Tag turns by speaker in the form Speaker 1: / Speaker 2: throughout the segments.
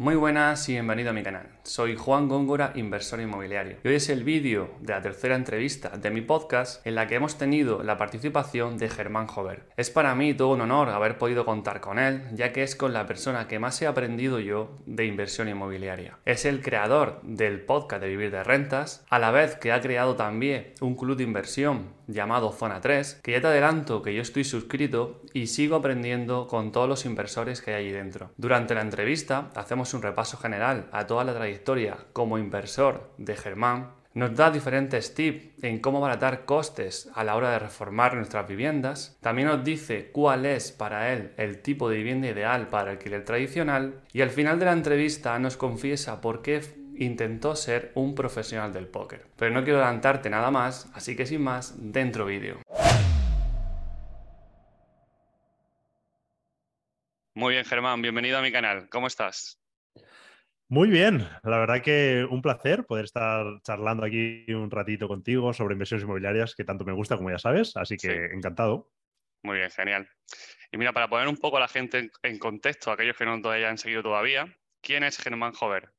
Speaker 1: Muy buenas y bienvenido a mi canal. Soy Juan Góngora, inversor inmobiliario. Y hoy es el vídeo de la tercera entrevista de mi podcast en la que hemos tenido la participación de Germán Jover. Es para mí todo un honor haber podido contar con él, ya que es con la persona que más he aprendido yo de inversión inmobiliaria. Es el creador del podcast de Vivir de Rentas, a la vez que ha creado también un club de inversión llamado Zona 3, que ya te adelanto que yo estoy suscrito y sigo aprendiendo con todos los inversores que hay allí dentro. Durante la entrevista hacemos un repaso general a toda la trayectoria como inversor de Germán, nos da diferentes tips en cómo abaratar costes a la hora de reformar nuestras viviendas. También nos dice cuál es para él el tipo de vivienda ideal para alquiler tradicional. Y al final de la entrevista nos confiesa por qué intentó ser un profesional del póker. Pero no quiero adelantarte nada más, así que sin más, dentro vídeo. Muy bien, Germán, bienvenido a mi canal. ¿Cómo estás?
Speaker 2: Muy bien, la verdad que un placer poder estar charlando aquí un ratito contigo sobre inversiones inmobiliarias que tanto me gusta, como ya sabes, así que encantado.
Speaker 1: Muy bien, genial. Y mira, para poner un poco a la gente en contexto, aquellos que no te hayan seguido todavía, ¿quién es Germán Jover?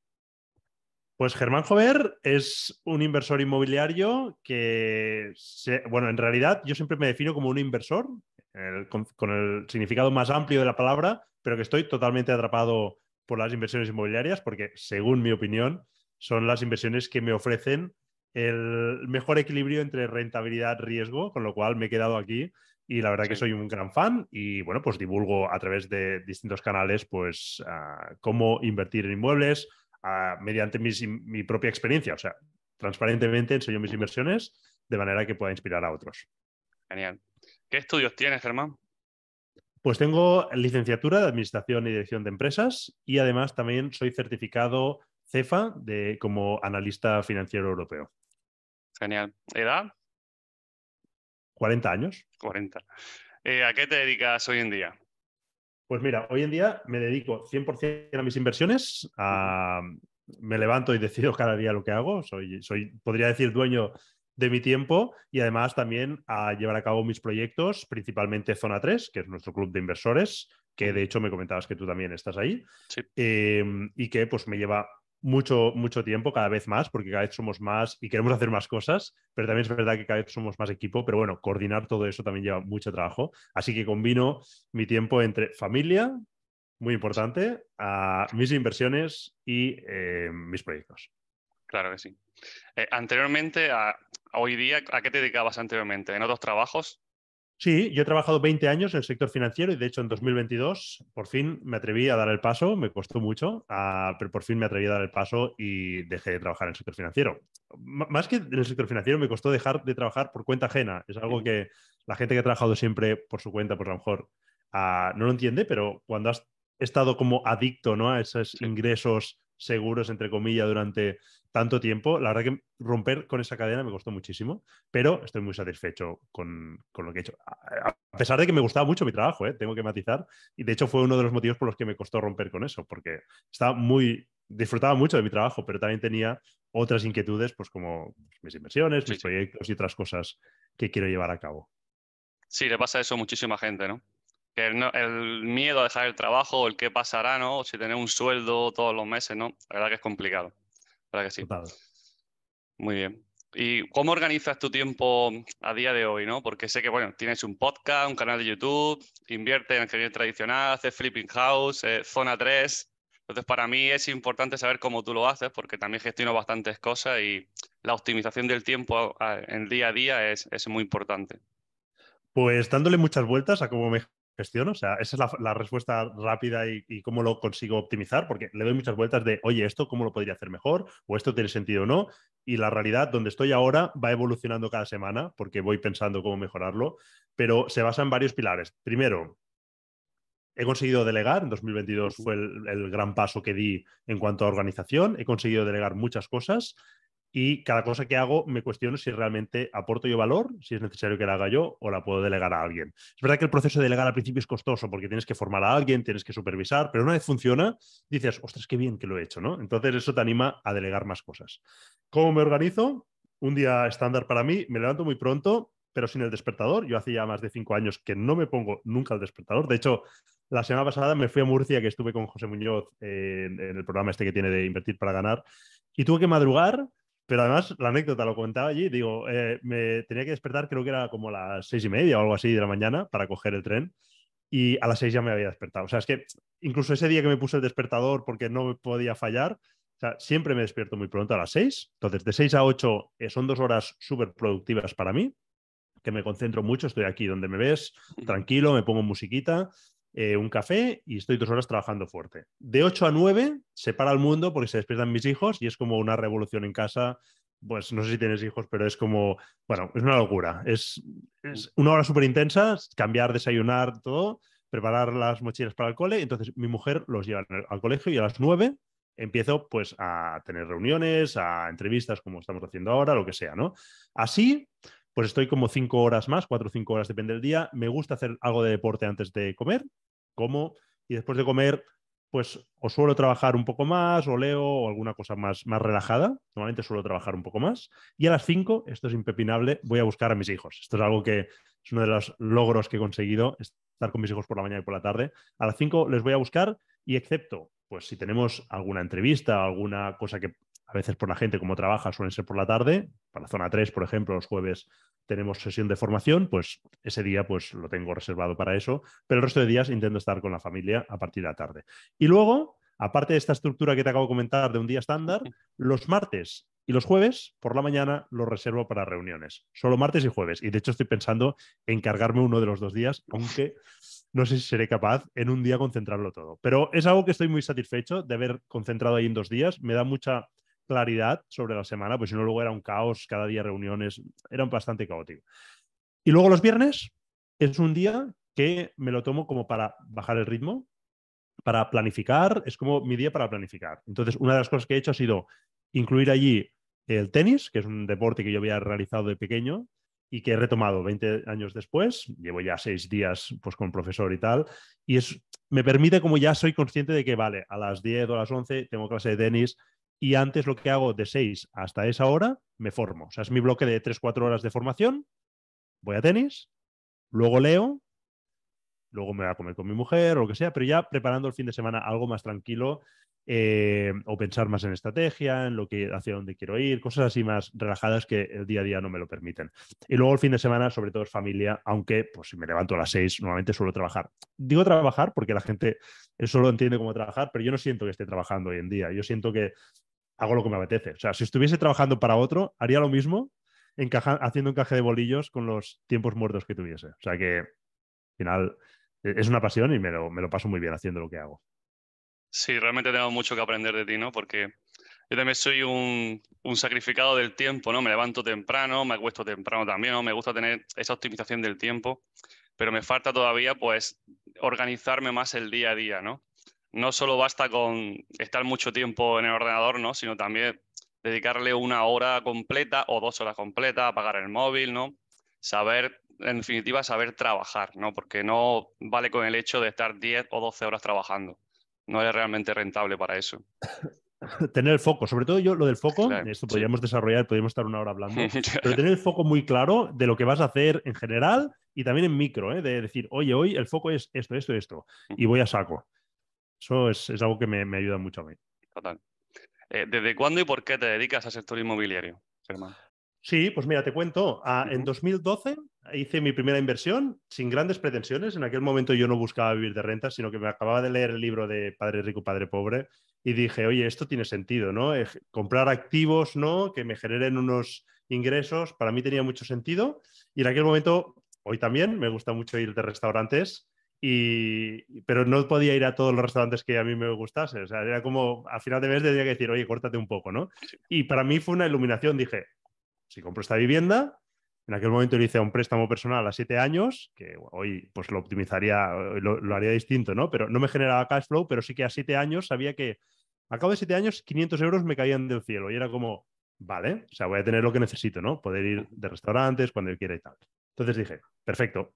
Speaker 2: Pues Germán Jover es un inversor inmobiliario que, bueno, en realidad yo siempre me defino como un inversor, con el significado más amplio de la palabra, pero que estoy totalmente atrapado por las inversiones inmobiliarias, porque según mi opinión, son las inversiones que me ofrecen el mejor equilibrio entre rentabilidad-riesgo, con lo cual me he quedado aquí y la verdad que soy un gran fan y bueno, pues divulgo a través de distintos canales pues ah, cómo invertir en inmuebles ah, mediante mi propia experiencia, o sea, transparentemente enseño mis inversiones de manera que pueda inspirar a otros.
Speaker 1: Genial. ¿Qué estudios tienes, Germán?
Speaker 2: Pues tengo licenciatura de Administración y Dirección de Empresas y además también soy certificado CEFA de, como analista financiero europeo.
Speaker 1: Genial. ¿Edad?
Speaker 2: 40 años.
Speaker 1: 40. Eh, ¿A qué te dedicas hoy en día?
Speaker 2: Pues mira, hoy en día me dedico 100% a mis inversiones. me levanto y decido cada día lo que hago. Soy, soy, podría decir, dueño de mi tiempo y además también a llevar a cabo mis proyectos, principalmente Zona 3, que es nuestro club de inversores, que de hecho me comentabas que tú también estás ahí, em, y que pues me lleva mucho, mucho tiempo, cada vez más, porque cada vez somos más y queremos hacer más cosas, pero también es verdad que cada vez somos más equipo, pero bueno, coordinar todo eso también lleva mucho trabajo. Así que combino mi tiempo entre familia, muy importante, a mis inversiones y em, mis proyectos.
Speaker 1: Claro que sí. Eh, anteriormente, a, hoy día, ¿a qué te dedicabas anteriormente? ¿En otros trabajos?
Speaker 2: Sí, yo he trabajado 20 años en el sector financiero y de hecho en 2022 por fin me atreví a dar el paso, me costó mucho, pero por fin me atreví a dar el paso y dejé de trabajar en el sector financiero. más que en el sector financiero me costó dejar de trabajar por cuenta ajena. Es algo que la gente que ha trabajado siempre por su cuenta, pues a lo mejor ah, no lo entiende, pero cuando has estado como adicto ¿no? a esos ingresos seguros, entre comillas, durante tanto tiempo. La verdad que romper con esa cadena me costó muchísimo, pero estoy muy satisfecho con, lo que he hecho. A, pesar de que me gustaba mucho mi trabajo, ¿eh? tengo que matizar, y de hecho fue uno de los motivos por los que me costó romper con eso, porque estaba muy, disfrutaba mucho de mi trabajo, pero también tenía otras inquietudes, pues como mis inversiones, mis proyectos y otras cosas que quiero llevar a cabo.
Speaker 1: Sí, le pasa eso a muchísima gente, ¿no? el, miedo a dejar el trabajo, el qué pasará, ¿no? Si tener un sueldo todos los meses, ¿no? La verdad que es complicado. Verdad que sí. Muy bien. ¿Y cómo organizas tu tiempo a día de hoy, no? Porque sé que, bueno, tienes un podcast, un canal de YouTube, inviertes en ingeniería tradicional, haces flipping house, eh, zona 3. Entonces, para mí es importante saber cómo tú lo haces, porque también gestiono bastantes cosas y la optimización del tiempo en día a día es, es muy importante.
Speaker 2: Pues dándole muchas vueltas a cómo me gestión? O sea, esa es la, respuesta rápida y, cómo lo consigo optimizar, porque le doy muchas vueltas de, oye, esto cómo lo podría hacer mejor, o esto tiene sentido o no. Y la realidad, donde estoy ahora, va evolucionando cada semana, porque voy pensando cómo mejorarlo, pero se basa en varios pilares. Primero, he conseguido delegar, en 2022 fue el, gran paso que di en cuanto a organización, he conseguido delegar muchas cosas y cada cosa que hago me cuestiono si realmente aporto yo valor, si es necesario que la haga yo o la puedo delegar a alguien. Es verdad que el proceso de delegar al principio es costoso porque tienes que formar a alguien, tienes que supervisar, pero una vez funciona, dices, ostras, qué bien que lo he hecho, ¿no? Entonces eso te anima a delegar más cosas. ¿Cómo me organizo? Un día estándar para mí, me levanto muy pronto, pero sin el despertador. Yo hace ya más de cinco años que no me pongo nunca el despertador. De hecho, la semana pasada me fui a Murcia, que estuve con José Muñoz en, el programa este que tiene de Invertir para Ganar, y tuve que madrugar, pero además la anécdota lo comentaba allí, digo, eh, me tenía que despertar, creo que era como a las seis y media o algo así de la mañana para coger el tren, y a las seis ya me había despertado. O sea, es que incluso ese día que me puse el despertador porque no me podía fallar, o sea, siempre me despierto muy pronto a las seis, entonces de seis a ocho eh, son dos horas súper productivas para mí, que me concentro mucho, estoy aquí donde me ves, tranquilo, me pongo musiquita, eh, un café y estoy dos horas trabajando fuerte. De 8 a 9 se para el mundo porque se despiertan mis hijos y es como una revolución en casa. Pues no sé si tienes hijos, pero es como, bueno, es una locura. Es, es una hora súper intensa, cambiar, desayunar, todo, preparar las mochilas para el cole. Entonces mi mujer los lleva al colegio y a las 9 empiezo pues a tener reuniones, a entrevistas como estamos haciendo ahora, lo que sea, ¿no? Así pues estoy como cinco horas más, cuatro o cinco horas, depende del día. Me gusta hacer algo de deporte antes de comer, como, y después de comer, pues o suelo trabajar un poco más, o leo, o alguna cosa más, más relajada. Normalmente suelo trabajar un poco más. Y a las cinco, esto es impepinable, voy a buscar a mis hijos. Esto es algo que es uno de los logros que he conseguido, estar con mis hijos por la mañana y por la tarde. A las cinco les voy a buscar y excepto, pues si tenemos alguna entrevista, alguna cosa que a veces por la gente como trabaja suelen ser por la tarde, para la zona 3, por ejemplo, los jueves tenemos sesión de formación, pues ese día pues lo tengo reservado para eso, pero el resto de días intento estar con la familia a partir de la tarde. Y luego, aparte de esta estructura que te acabo de comentar de un día estándar, los martes y los jueves por la mañana los reservo para reuniones, solo martes y jueves. Y de hecho estoy pensando en cargarme uno de los dos días, aunque no sé si seré capaz en un día concentrarlo todo. Pero es algo que estoy muy satisfecho de haber concentrado ahí en dos días. Me da mucha claridad sobre la semana, pues si no luego era un caos, cada día reuniones, era bastante caótico. Y luego los viernes es un día que me lo tomo como para bajar el ritmo, para planificar, es como mi día para planificar. Entonces, una de las cosas que he hecho ha sido incluir allí el tenis, que es un deporte que yo había realizado de pequeño y que he retomado 20 años después, llevo ya seis días pues con profesor y tal, y es, me permite como ya soy consciente de que, vale, a las 10 o a las 11 tengo clase de tenis, y antes lo que hago de 6 hasta esa hora, me formo. O sea, es mi bloque de 3-4 horas de formación, voy a tenis, luego leo, luego me voy a comer con mi mujer o lo que sea, pero ya preparando el fin de semana algo más tranquilo eh, o pensar más en estrategia, en lo que hacia dónde quiero ir, cosas así más relajadas que el día a día no me lo permiten. Y luego el fin de semana, sobre todo es familia, aunque pues si me levanto a las 6, normalmente suelo trabajar. Digo trabajar porque la gente eso lo entiende como trabajar, pero yo no siento que esté trabajando hoy en día. Yo siento que hago lo que me apetece. O sea, si estuviese trabajando para otro, haría lo mismo haciendo encaje de bolillos con los tiempos muertos que tuviese. O sea que, al final, e, es una pasión y me lo, me lo paso muy bien haciendo lo que hago.
Speaker 1: Sí, realmente tengo mucho que aprender de ti, ¿no? Porque yo también soy un, un, sacrificado del tiempo, ¿no? Me levanto temprano, me acuesto temprano también, ¿no? Me gusta tener esa optimización del tiempo, pero me falta todavía, pues, organizarme más el día a día, ¿no? No solo basta con estar mucho tiempo en el ordenador, ¿no? Sino también dedicarle una hora completa o dos horas completas, apagar el móvil, ¿no? Saber, en definitiva, saber trabajar, ¿no? Porque no vale con el hecho de estar 10 o 12 horas trabajando. No es realmente rentable para eso.
Speaker 2: tener el foco, sobre todo yo lo del foco, esto podríamos desarrollar, podríamos estar una hora hablando, pero tener el foco muy claro de lo que vas a hacer en general y también en micro, ¿eh? de decir, oye, hoy el foco es esto, esto, esto, y voy a saco. Eso es, algo que me, ayuda mucho a mí.
Speaker 1: Total. Eh, ¿Desde cuándo y por qué te dedicas al sector inmobiliario, Germán?
Speaker 2: Sí, pues mira, te cuento. Ah, en 2012 hice mi primera inversión sin grandes pretensiones. En aquel momento yo no buscaba vivir de renta, sino que me acababa de leer el libro de Padre Rico, Padre Pobre y dije, oye, esto tiene sentido, ¿no? comprar activos, ¿no? Que me generen unos ingresos, para mí tenía mucho sentido. Y en aquel momento, hoy también, me gusta mucho ir de restaurantes y, pero no podía ir a todos los restaurantes que a mí me gustase. O sea, era como, a final de mes tenía que decir, oye, córtate un poco, ¿no? Y para mí fue una iluminación. Dije, si compro esta vivienda, en aquel momento le hice un préstamo personal a siete años, que hoy pues lo optimizaría, lo, lo, haría distinto, ¿no? Pero no me generaba cash flow, pero sí que a siete años sabía que a cabo de siete años 500 euros me caían del cielo y era como, vale, o sea, voy a tener lo que necesito, ¿no? Poder ir de restaurantes cuando yo quiera y tal. Entonces dije, perfecto,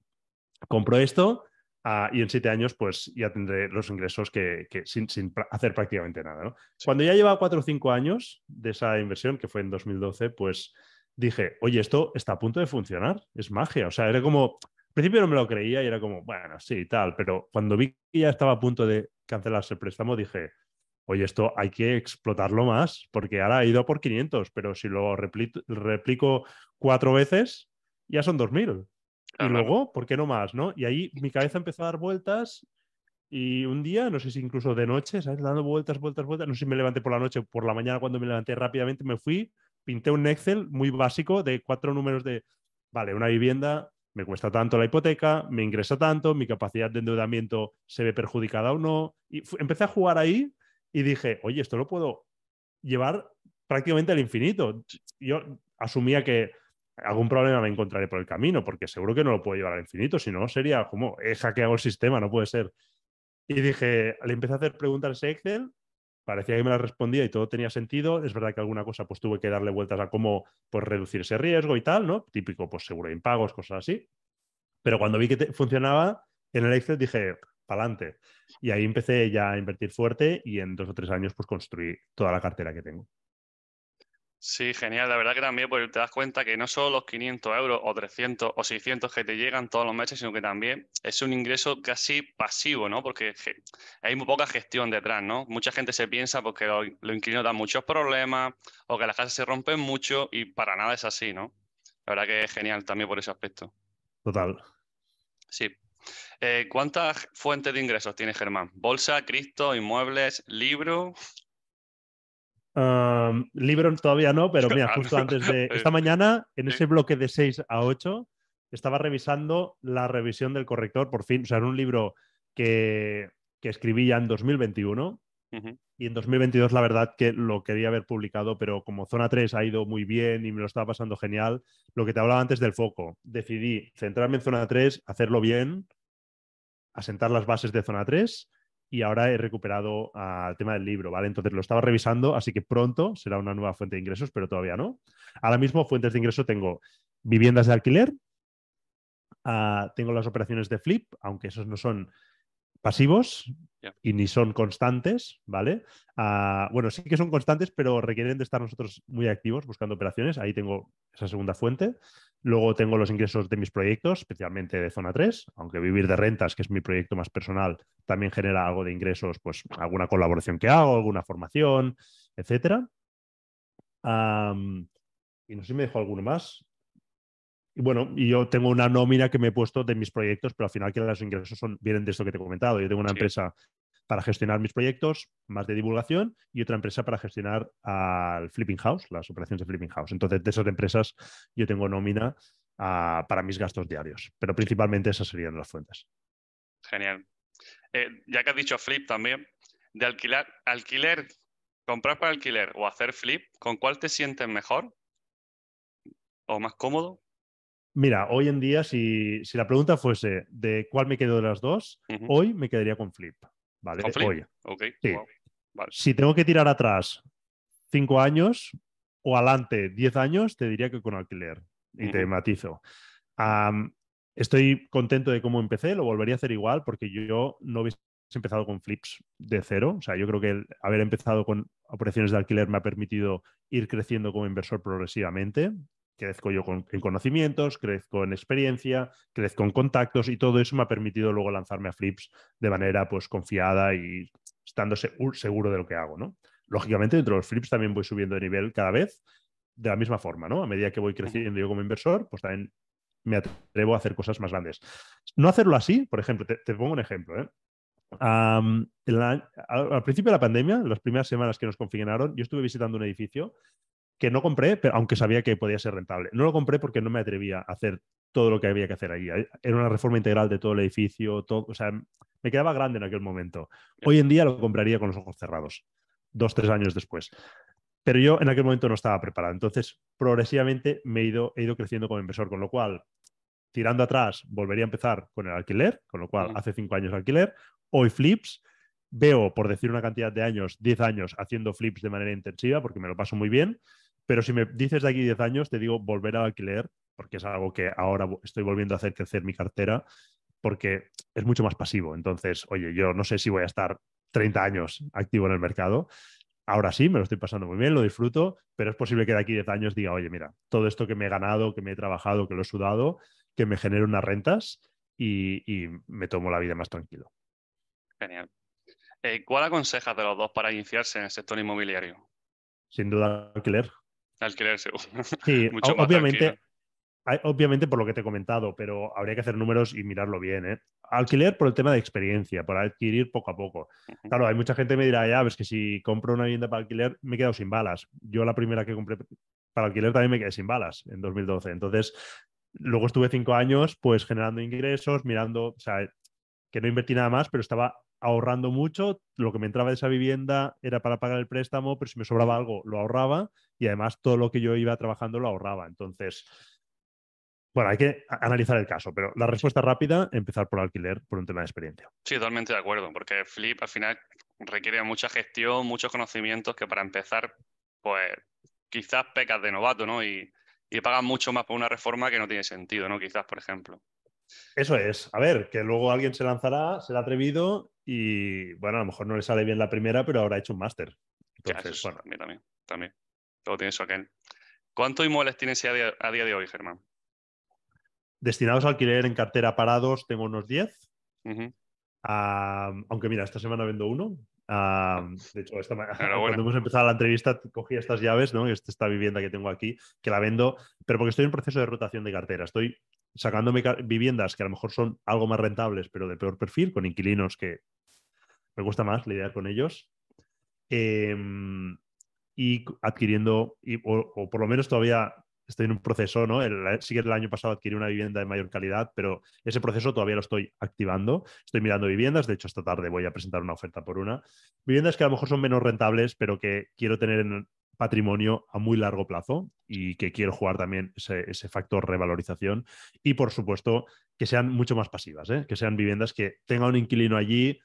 Speaker 2: compro esto Ah, y en siete años, pues ya tendré los ingresos que, sin, hacer prácticamente nada. ¿no? Cuando ya lleva cuatro o cinco años de esa inversión, que fue en 2012, pues dije, oye, esto está a punto de funcionar, es magia. O sea, era como, principio no me lo creía y era como, bueno, sí, tal, pero cuando vi que ya estaba a punto de cancelarse el préstamo, dije, oye, esto hay que explotarlo más, porque ahora ha ido por 500, pero si lo replico, cuatro veces, ya son 2.000. y luego, ¿por qué no más? ¿no? Y ahí mi cabeza empezó a dar vueltas y un día, no sé si incluso de noche, ¿sabes? Dando vueltas, vueltas, vueltas, no sé si me levanté por la noche, por la mañana cuando me levanté rápidamente, me fui, pinté un Excel muy básico de cuatro números de, vale, una vivienda, me cuesta tanto la hipoteca, me ingresa tanto, mi capacidad de endeudamiento se ve perjudicada o no. Y empecé a jugar ahí y dije, oye, esto lo puedo llevar prácticamente al infinito. Yo asumía que algún problema me encontraré por el camino, porque seguro que no lo puedo llevar al infinito, si no sería como, he hackeado el sistema, no puede ser. Y dije, le empecé a hacer preguntas a Excel, parecía que me las respondía y todo tenía sentido. Es verdad que alguna cosa pues tuve que darle vueltas a cómo pues, reducir ese riesgo y tal, ¿no? Típico, pues seguro de impagos, cosas así. Pero cuando vi que funcionaba en el Excel dije, adelante. Y ahí empecé ya a invertir fuerte y en dos o tres años pues construí toda la cartera que tengo.
Speaker 1: Sí, genial. La verdad que también porque te das cuenta que no solo los 500 euros o 300 o 600 que te llegan todos los meses, sino que también es un ingreso casi pasivo, ¿no? Porque hay muy poca gestión detrás, ¿no? Mucha gente se piensa porque los, los inquilinos dan muchos problemas o que las casas se rompen mucho y para nada es así, ¿no? La verdad que es genial también por ese aspecto.
Speaker 2: Total.
Speaker 1: Sí. Eh, ¿Cuántas fuentes de ingresos tiene Germán? ¿Bolsa, cripto, inmuebles, libro?
Speaker 2: Libro todavía no, pero mira, justo antes de esta mañana, en ese bloque de 6 a 8, estaba revisando la revisión del corrector, por fin, o sea, era un libro que, que escribí ya en 2021. Y en 2022 la verdad que lo quería haber publicado, pero como Zona 3 ha ido muy bien y me lo estaba pasando genial, lo que te hablaba antes del foco, decidí centrarme en Zona 3, hacerlo bien, asentar las bases de Zona 3 y ahora he recuperado al tema del libro, ¿vale? Entonces lo estaba revisando, así que pronto será una nueva fuente de ingresos, pero todavía no. Ahora mismo fuentes de ingreso tengo viviendas de alquiler, ah, tengo las operaciones de flip, aunque esos no son pasivos y ni son constantes, ¿vale? Ah, bueno, sí que son constantes, pero requieren de estar nosotros muy activos buscando operaciones. Ahí tengo esa segunda fuente. Luego tengo los ingresos de mis proyectos, especialmente de zona 3, aunque vivir de rentas, que es mi proyecto más personal, también genera algo de ingresos, pues alguna colaboración que hago, alguna formación, etcétera. y no sé si me dejo alguno más. Y bueno, y yo tengo una nómina que me he puesto de mis proyectos, pero al final que los ingresos son, vienen de esto que te he comentado. Yo tengo una empresa para gestionar mis proyectos, más de divulgación, y otra empresa para gestionar al Flipping House, las operaciones de Flipping House. Entonces, de esas empresas yo tengo nómina ah, para mis gastos diarios, pero principalmente esas serían las fuentes.
Speaker 1: Genial. Eh, ya que has dicho flip también, de alquilar, alquiler, comprar para alquiler o hacer flip, ¿con cuál te sientes mejor o más cómodo?
Speaker 2: Mira, hoy en día, si, la pregunta fuese de cuál me quedo de las dos, hoy me quedaría con Flip. ¿Vale? Hoy. Si tengo que tirar atrás cinco años o adelante diez años, te diría que con alquiler. Y te matizo. estoy contento de cómo empecé, lo volvería a hacer igual porque yo no hubiese empezado con flips de cero. O sea, yo creo que el haber empezado con operaciones de alquiler me ha permitido ir creciendo como inversor progresivamente crezco yo en conocimientos, crezco en experiencia, crezco en contactos y todo eso me ha permitido luego lanzarme a flips de manera pues confiada y estando seguro de lo que hago, ¿no? Lógicamente dentro de los flips también voy subiendo de nivel cada vez de la misma forma, ¿no? A medida que voy creciendo yo como inversor, pues también me atrevo a hacer cosas más grandes. No hacerlo así, por ejemplo, te, pongo un ejemplo, ¿eh? al, principio de la pandemia, las primeras semanas que nos confinaron, yo estuve visitando un edificio que no compré, pero aunque sabía que podía ser rentable. No lo compré porque no me atrevía a hacer todo lo que había que hacer ahí. Era una reforma integral de todo el edificio, todo, o sea, me quedaba grande en aquel momento. Hoy en día lo compraría con los ojos cerrados, dos, tres años después. Pero yo en aquel momento no estaba preparado. Entonces, progresivamente me he ido, he ido creciendo como inversor, con lo cual, tirando atrás, volvería a empezar con el alquiler, con lo cual, hace cinco años alquiler. Hoy flips, veo, por decir una cantidad de años, 10 años haciendo flips de manera intensiva, porque me lo paso muy bien. Pero si me dices de aquí 10 años, te digo volver al alquiler, porque es algo que ahora estoy volviendo a hacer crecer mi cartera, porque es mucho más pasivo. Entonces, oye, yo no sé si voy a estar 30 años activo en el mercado. Ahora sí, me lo estoy pasando muy bien, lo disfruto, pero es posible que de aquí 10 años diga, oye, mira, todo esto que me he ganado, que me he trabajado, que lo he sudado, que me genere unas rentas y, y me tomo la vida más tranquilo.
Speaker 1: Genial. Eh, ¿Cuál aconsejas de los dos para iniciarse en el sector inmobiliario?
Speaker 2: Sin duda, alquiler.
Speaker 1: Alquiler, seguro.
Speaker 2: Sí, obviamente, obviamente por lo que te he comentado, pero habría que hacer números y mirarlo bien. ¿eh? Alquiler por el tema de experiencia, por adquirir poco a poco. Claro, hay mucha gente que me dirá, ya, ves que si compro una vivienda para alquiler me he quedado sin balas. Yo la primera que compré para alquiler también me quedé sin balas en 2012. Entonces, luego estuve cinco años pues generando ingresos, mirando, o sea, que no invertí nada más, pero estaba ahorrando mucho. Lo que me entraba de esa vivienda era para pagar el préstamo, pero si me sobraba algo, lo ahorraba y además todo lo que yo iba trabajando lo ahorraba. Entonces, bueno, hay que analizar el caso, pero la respuesta rápida, empezar por alquiler por un tema de experiencia.
Speaker 1: Sí, totalmente de acuerdo, porque Flip al final requiere mucha gestión, muchos conocimientos que para empezar, pues quizás pecas de novato, ¿no? Y, y pagas mucho más por una reforma que no tiene sentido, ¿no? Quizás, por ejemplo.
Speaker 2: Eso es. A ver, que luego alguien se lanzará, será atrevido y, bueno, a lo mejor no le sale bien la primera, pero habrá hecho un máster.
Speaker 1: Entonces, bueno. También, también, también. Luego tienes aquel. ¿Cuántos inmuebles tienes a día, a día de hoy, Germán?
Speaker 2: Destinados a alquiler en cartera parados, tengo unos 10. aunque mira, esta semana vendo uno. de hecho, esta cuando hemos empezado la entrevista, cogí estas llaves, ¿no? Esta vivienda que tengo aquí, que la vendo, pero porque estoy en proceso de rotación de cartera. Estoy sacándome viviendas que a lo mejor son algo más rentables, pero de peor perfil, con inquilinos que me gusta más lidiar con ellos. Em, y adquiriendo, o, por lo menos todavía estoy en un proceso, ¿no? El, sí que el año pasado adquirí una vivienda de mayor calidad, pero ese proceso todavía lo estoy activando. Estoy mirando viviendas, de hecho esta tarde voy a presentar una oferta por una. Viviendas que a lo mejor son menos rentables, pero que quiero tener en, patrimonio a muy largo plazo y que quiero jugar también ese, factor revalorización y por supuesto que sean mucho más pasivas, ¿eh? que sean viviendas que tenga un inquilino allí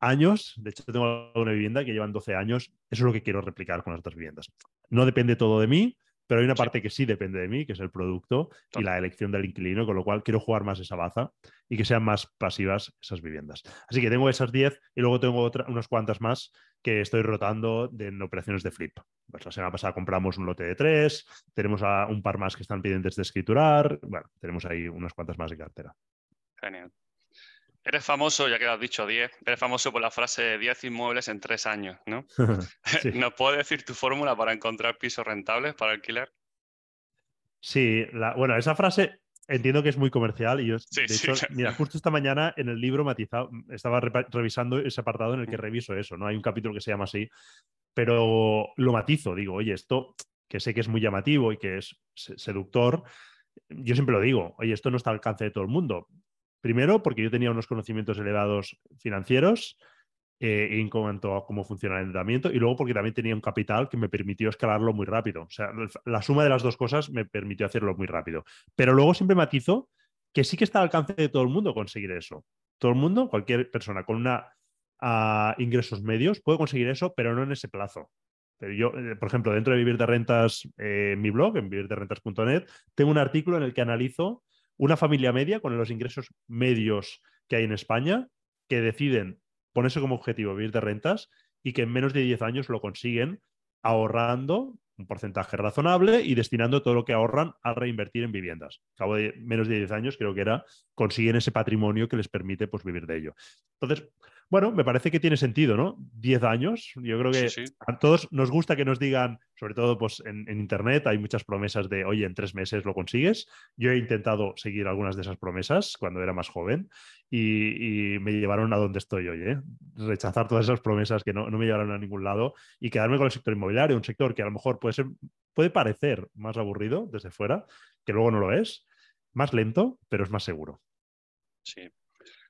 Speaker 2: años, de hecho tengo una vivienda que llevan 12 años, eso es lo que quiero replicar con las otras viviendas. No depende todo de mí, pero hay una parte que sí depende de mí, que es el producto y la elección del inquilino, con lo cual quiero jugar más esa baza y que sean más pasivas esas viviendas. Así que tengo esas 10 y luego tengo otra, unas cuantas más que estoy rotando en operaciones de flip. Pues la semana pasada compramos un lote de tres, tenemos a un par más que están pendientes de escriturar, bueno, tenemos ahí unas cuantas más de cartera.
Speaker 1: Genial. Eres famoso, ya que lo has dicho 10, eres famoso por la frase 10 inmuebles en tres años, ¿no? ¿Nos puedes decir tu fórmula para encontrar pisos rentables para alquiler?
Speaker 2: Sí, bueno, esa frase entiendo que es muy comercial y yo, de hecho, mira, justo esta mañana en el libro matizado, estaba revisando ese apartado en el que reviso eso, ¿no? Hay un capítulo que se llama así, pero lo matizo, digo, oye, esto que sé que es muy llamativo y que es seductor, yo siempre lo digo, oye, esto no está al alcance de todo el mundo. Primero, porque yo tenía unos conocimientos elevados financieros eh, en cuanto a cómo funciona el endeudamiento, y luego porque también tenía un capital que me permitió escalarlo muy rápido. O sea, la suma de las dos cosas me permitió hacerlo muy rápido. Pero luego siempre matizo que sí que está al alcance de todo el mundo conseguir eso. Todo el mundo, cualquier persona con una ingresos medios puede conseguir eso, pero no en ese plazo. Pero yo, eh, por ejemplo, dentro de Vivir de Rentas, eh, en mi blog, en vivirderentas.net, tengo un artículo en el que analizo una familia media con los ingresos medios que hay en España que deciden ponerse como objetivo vivir de rentas y que en menos de 10 años lo consiguen ahorrando un porcentaje razonable y destinando todo lo que ahorran a reinvertir en viviendas. A cabo de menos de 10 años creo que era consiguen ese patrimonio que les permite pues, vivir de ello. Entonces, bueno, me parece que tiene sentido, ¿no? Diez años. Yo creo que a todos nos gusta que nos digan, sobre todo pues, en, Internet, hay muchas promesas de, oye, en tres meses lo consigues. Yo he intentado seguir algunas de esas promesas cuando era más joven y, me llevaron a donde estoy hoy. ¿eh? Rechazar todas esas promesas que no, no, me llevaron a ningún lado y quedarme con el sector inmobiliario, un sector que a lo mejor puede, ser, puede parecer más aburrido desde fuera, que luego no lo es, más lento, pero es más seguro.
Speaker 1: Sí,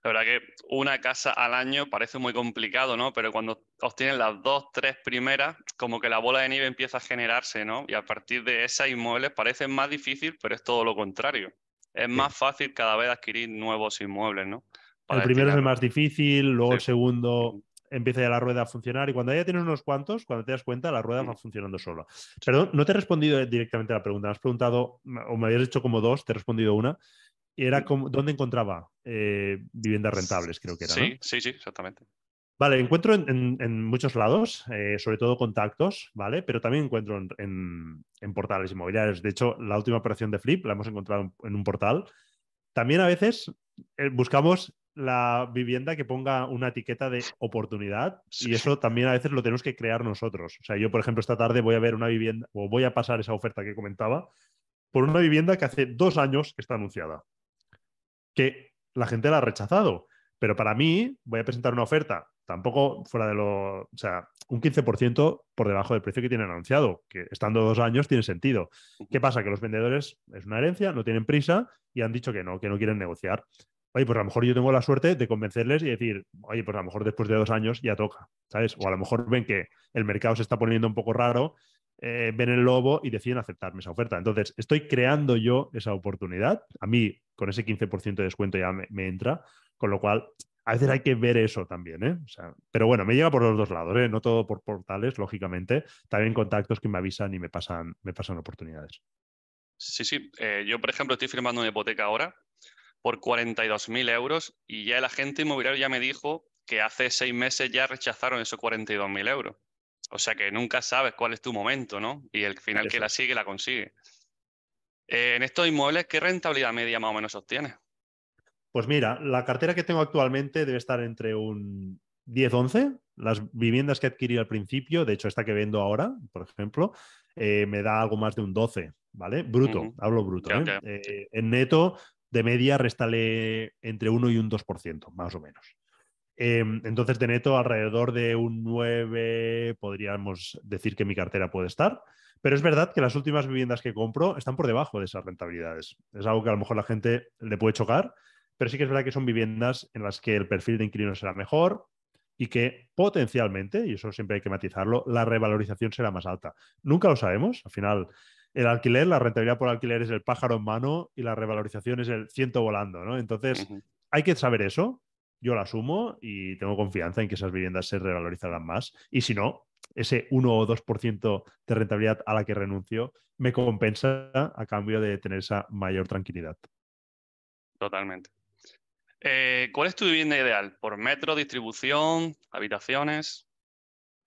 Speaker 1: la verdad que una casa al año parece muy complicado, ¿no? Pero cuando obtienen las dos, tres primeras, como que la bola de nieve empieza a generarse, ¿no? Y a partir de esas inmuebles parece más difícil, pero es todo lo contrario. Es más fácil cada vez adquirir nuevos inmuebles, ¿no?
Speaker 2: el primero es el más difícil, luego el segundo empieza ya la rueda a funcionar y cuando ya tienes unos cuantos, cuando te das cuenta, la rueda va funcionando sola. Perdón, no te he respondido directamente a la pregunta, me has preguntado, o me habías dicho como dos, te he respondido una era como, ¿dónde encontraba eh, viviendas rentables? Creo que era.
Speaker 1: Sí, sí, sí, exactamente.
Speaker 2: Vale, encuentro en, muchos lados, eh, sobre todo contactos, ¿vale? Pero también encuentro en, portales inmobiliarios. De hecho, la última operación de Flip la hemos encontrado en un portal también a veces eh, buscamos la vivienda que ponga una etiqueta de oportunidad y eso también a veces lo tenemos que crear nosotros. O sea, yo, por ejemplo, esta tarde voy a ver una vivienda o voy a pasar esa oferta que comentaba por una vivienda que hace dos años que está anunciada, que la gente la ha rechazado. Pero para mí, voy a presentar una oferta tampoco fuera de lo, o sea, un 15% por debajo del precio que tienen anunciado, que estando dos años tiene sentido. ¿Qué pasa? Que los vendedores es una herencia, no tienen prisa y han dicho que no, que no quieren negociar. Oye, pues a lo mejor yo tengo la suerte de convencerles y decir, oye, pues a lo mejor después de dos años ya toca, ¿sabes? O a lo mejor ven que el mercado se está poniendo un poco raro, eh, ven el lobo y deciden aceptarme esa oferta. Entonces, estoy creando yo esa oportunidad. A mí, con ese 15% de descuento ya me entra, con lo cual a veces hay que ver eso también, ¿eh? pero bueno, me llega por los dos lados, ¿eh? No todo por portales, lógicamente. También contactos que me avisan y me pasan, me pasan oportunidades.
Speaker 1: Sí, sí. Eh, yo, por ejemplo, estoy firmando una hipoteca ahora por 42.000 euros y ya el agente inmobiliario ya me dijo que hace seis meses ya rechazaron esos 42.000 euros. O sea que nunca sabes cuál es tu momento, ¿no? Y el final que la sigue, la consigue. Eh, en estos inmuebles, ¿qué rentabilidad media más o menos obtienes?
Speaker 2: Pues mira, la cartera que tengo actualmente debe estar entre un 10-11. Las viviendas que adquirí al principio, de hecho, esta que vendo ahora, por ejemplo, eh, me da algo más de un 12, ¿vale? Bruto, hablo bruto. ¿eh? En neto, de media, restale entre 1 y un 2%, más o menos. Em, entonces, de neto, alrededor de un 9, podríamos decir que mi cartera puede estar. Pero es verdad que las últimas viviendas que compro están por debajo de esas rentabilidades. Es algo que a lo mejor la gente le puede chocar, pero sí que es verdad que son viviendas en las que el perfil de inquilino será mejor y que potencialmente, y eso siempre hay que matizarlo, la revalorización será más alta. Nunca lo sabemos. Al final, el alquiler, la rentabilidad por alquiler es el pájaro en mano y la revalorización es el ciento volando, ¿no? Entonces, hay que saber eso. Yo lo asumo y tengo confianza en que esas viviendas se revalorizarán más. Y si no, ese 1 o 2% de rentabilidad a la que renuncio me compensa a cambio de tener esa mayor tranquilidad.
Speaker 1: Totalmente. Eh, ¿Cuál es tu vivienda ideal? ¿Por metro, distribución, habitaciones?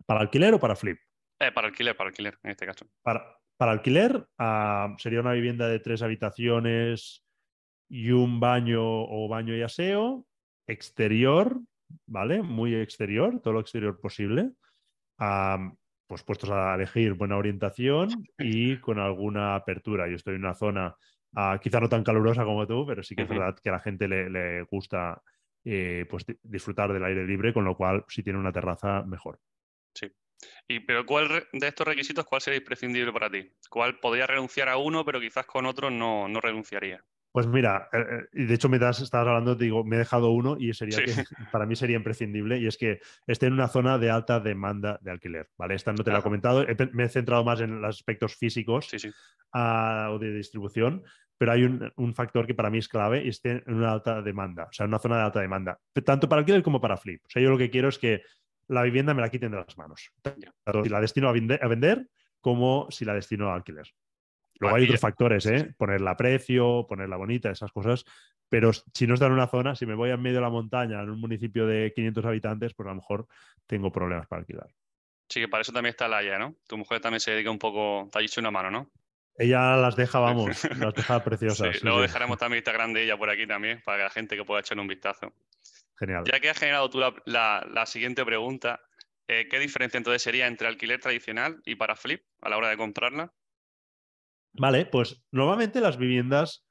Speaker 2: ¿Para alquiler o para flip?
Speaker 1: Eh, para alquiler, para alquiler, en este caso.
Speaker 2: Para, para alquiler ah, sería una vivienda de tres habitaciones y un baño o baño y aseo, exterior, ¿vale? Muy exterior, todo lo exterior posible. Pues puestos a elegir buena orientación y con alguna apertura. Yo estoy en una zona quizá no tan calurosa como tú, pero sí que es verdad que a la gente le, gusta eh, pues, disfrutar del aire libre, con lo cual si tiene una terraza, mejor.
Speaker 1: Sí. Y, pero ¿cuál de estos requisitos, cuál sería imprescindible para ti? ¿Cuál podría renunciar a uno, pero quizás con otro no, no renunciaría?
Speaker 2: Pues mira, eh, eh, de hecho me estabas hablando, te digo, me he dejado uno y sería que para mí sería imprescindible y es que esté en una zona de alta demanda de alquiler, ¿vale? Esta no te lo he comentado, me he centrado más en los aspectos físicos ah, o de distribución, pero hay un, factor que para mí es clave y esté en una alta demanda, o sea, en una zona de alta demanda, tanto para alquiler como para flip. O sea, yo lo que quiero es que la vivienda me la quiten de las manos, tanto si la destino a vender como si la destino a alquiler. Luego hay otros factores, ¿eh? Ponerla a precio, ponerla bonita, esas cosas. Pero si no está en una zona, si me voy en medio de la montaña, en un municipio de 500 habitantes, pues a lo mejor tengo problemas para alquilar.
Speaker 1: Sí, que para eso también está Laia, ¿no? Tu mujer también se dedica un poco, te ha dicho una mano, ¿no?
Speaker 2: Ella las deja, vamos, las deja preciosas.
Speaker 1: luego dejaremos también Instagram de ella por aquí también, para que la gente que pueda echar un vistazo.
Speaker 2: Genial.
Speaker 1: Ya que has generado tú la, siguiente pregunta, eh, ¿qué diferencia entonces sería entre alquiler tradicional y para flip a la hora de comprarla?
Speaker 2: Vale, pues normalmente las viviendas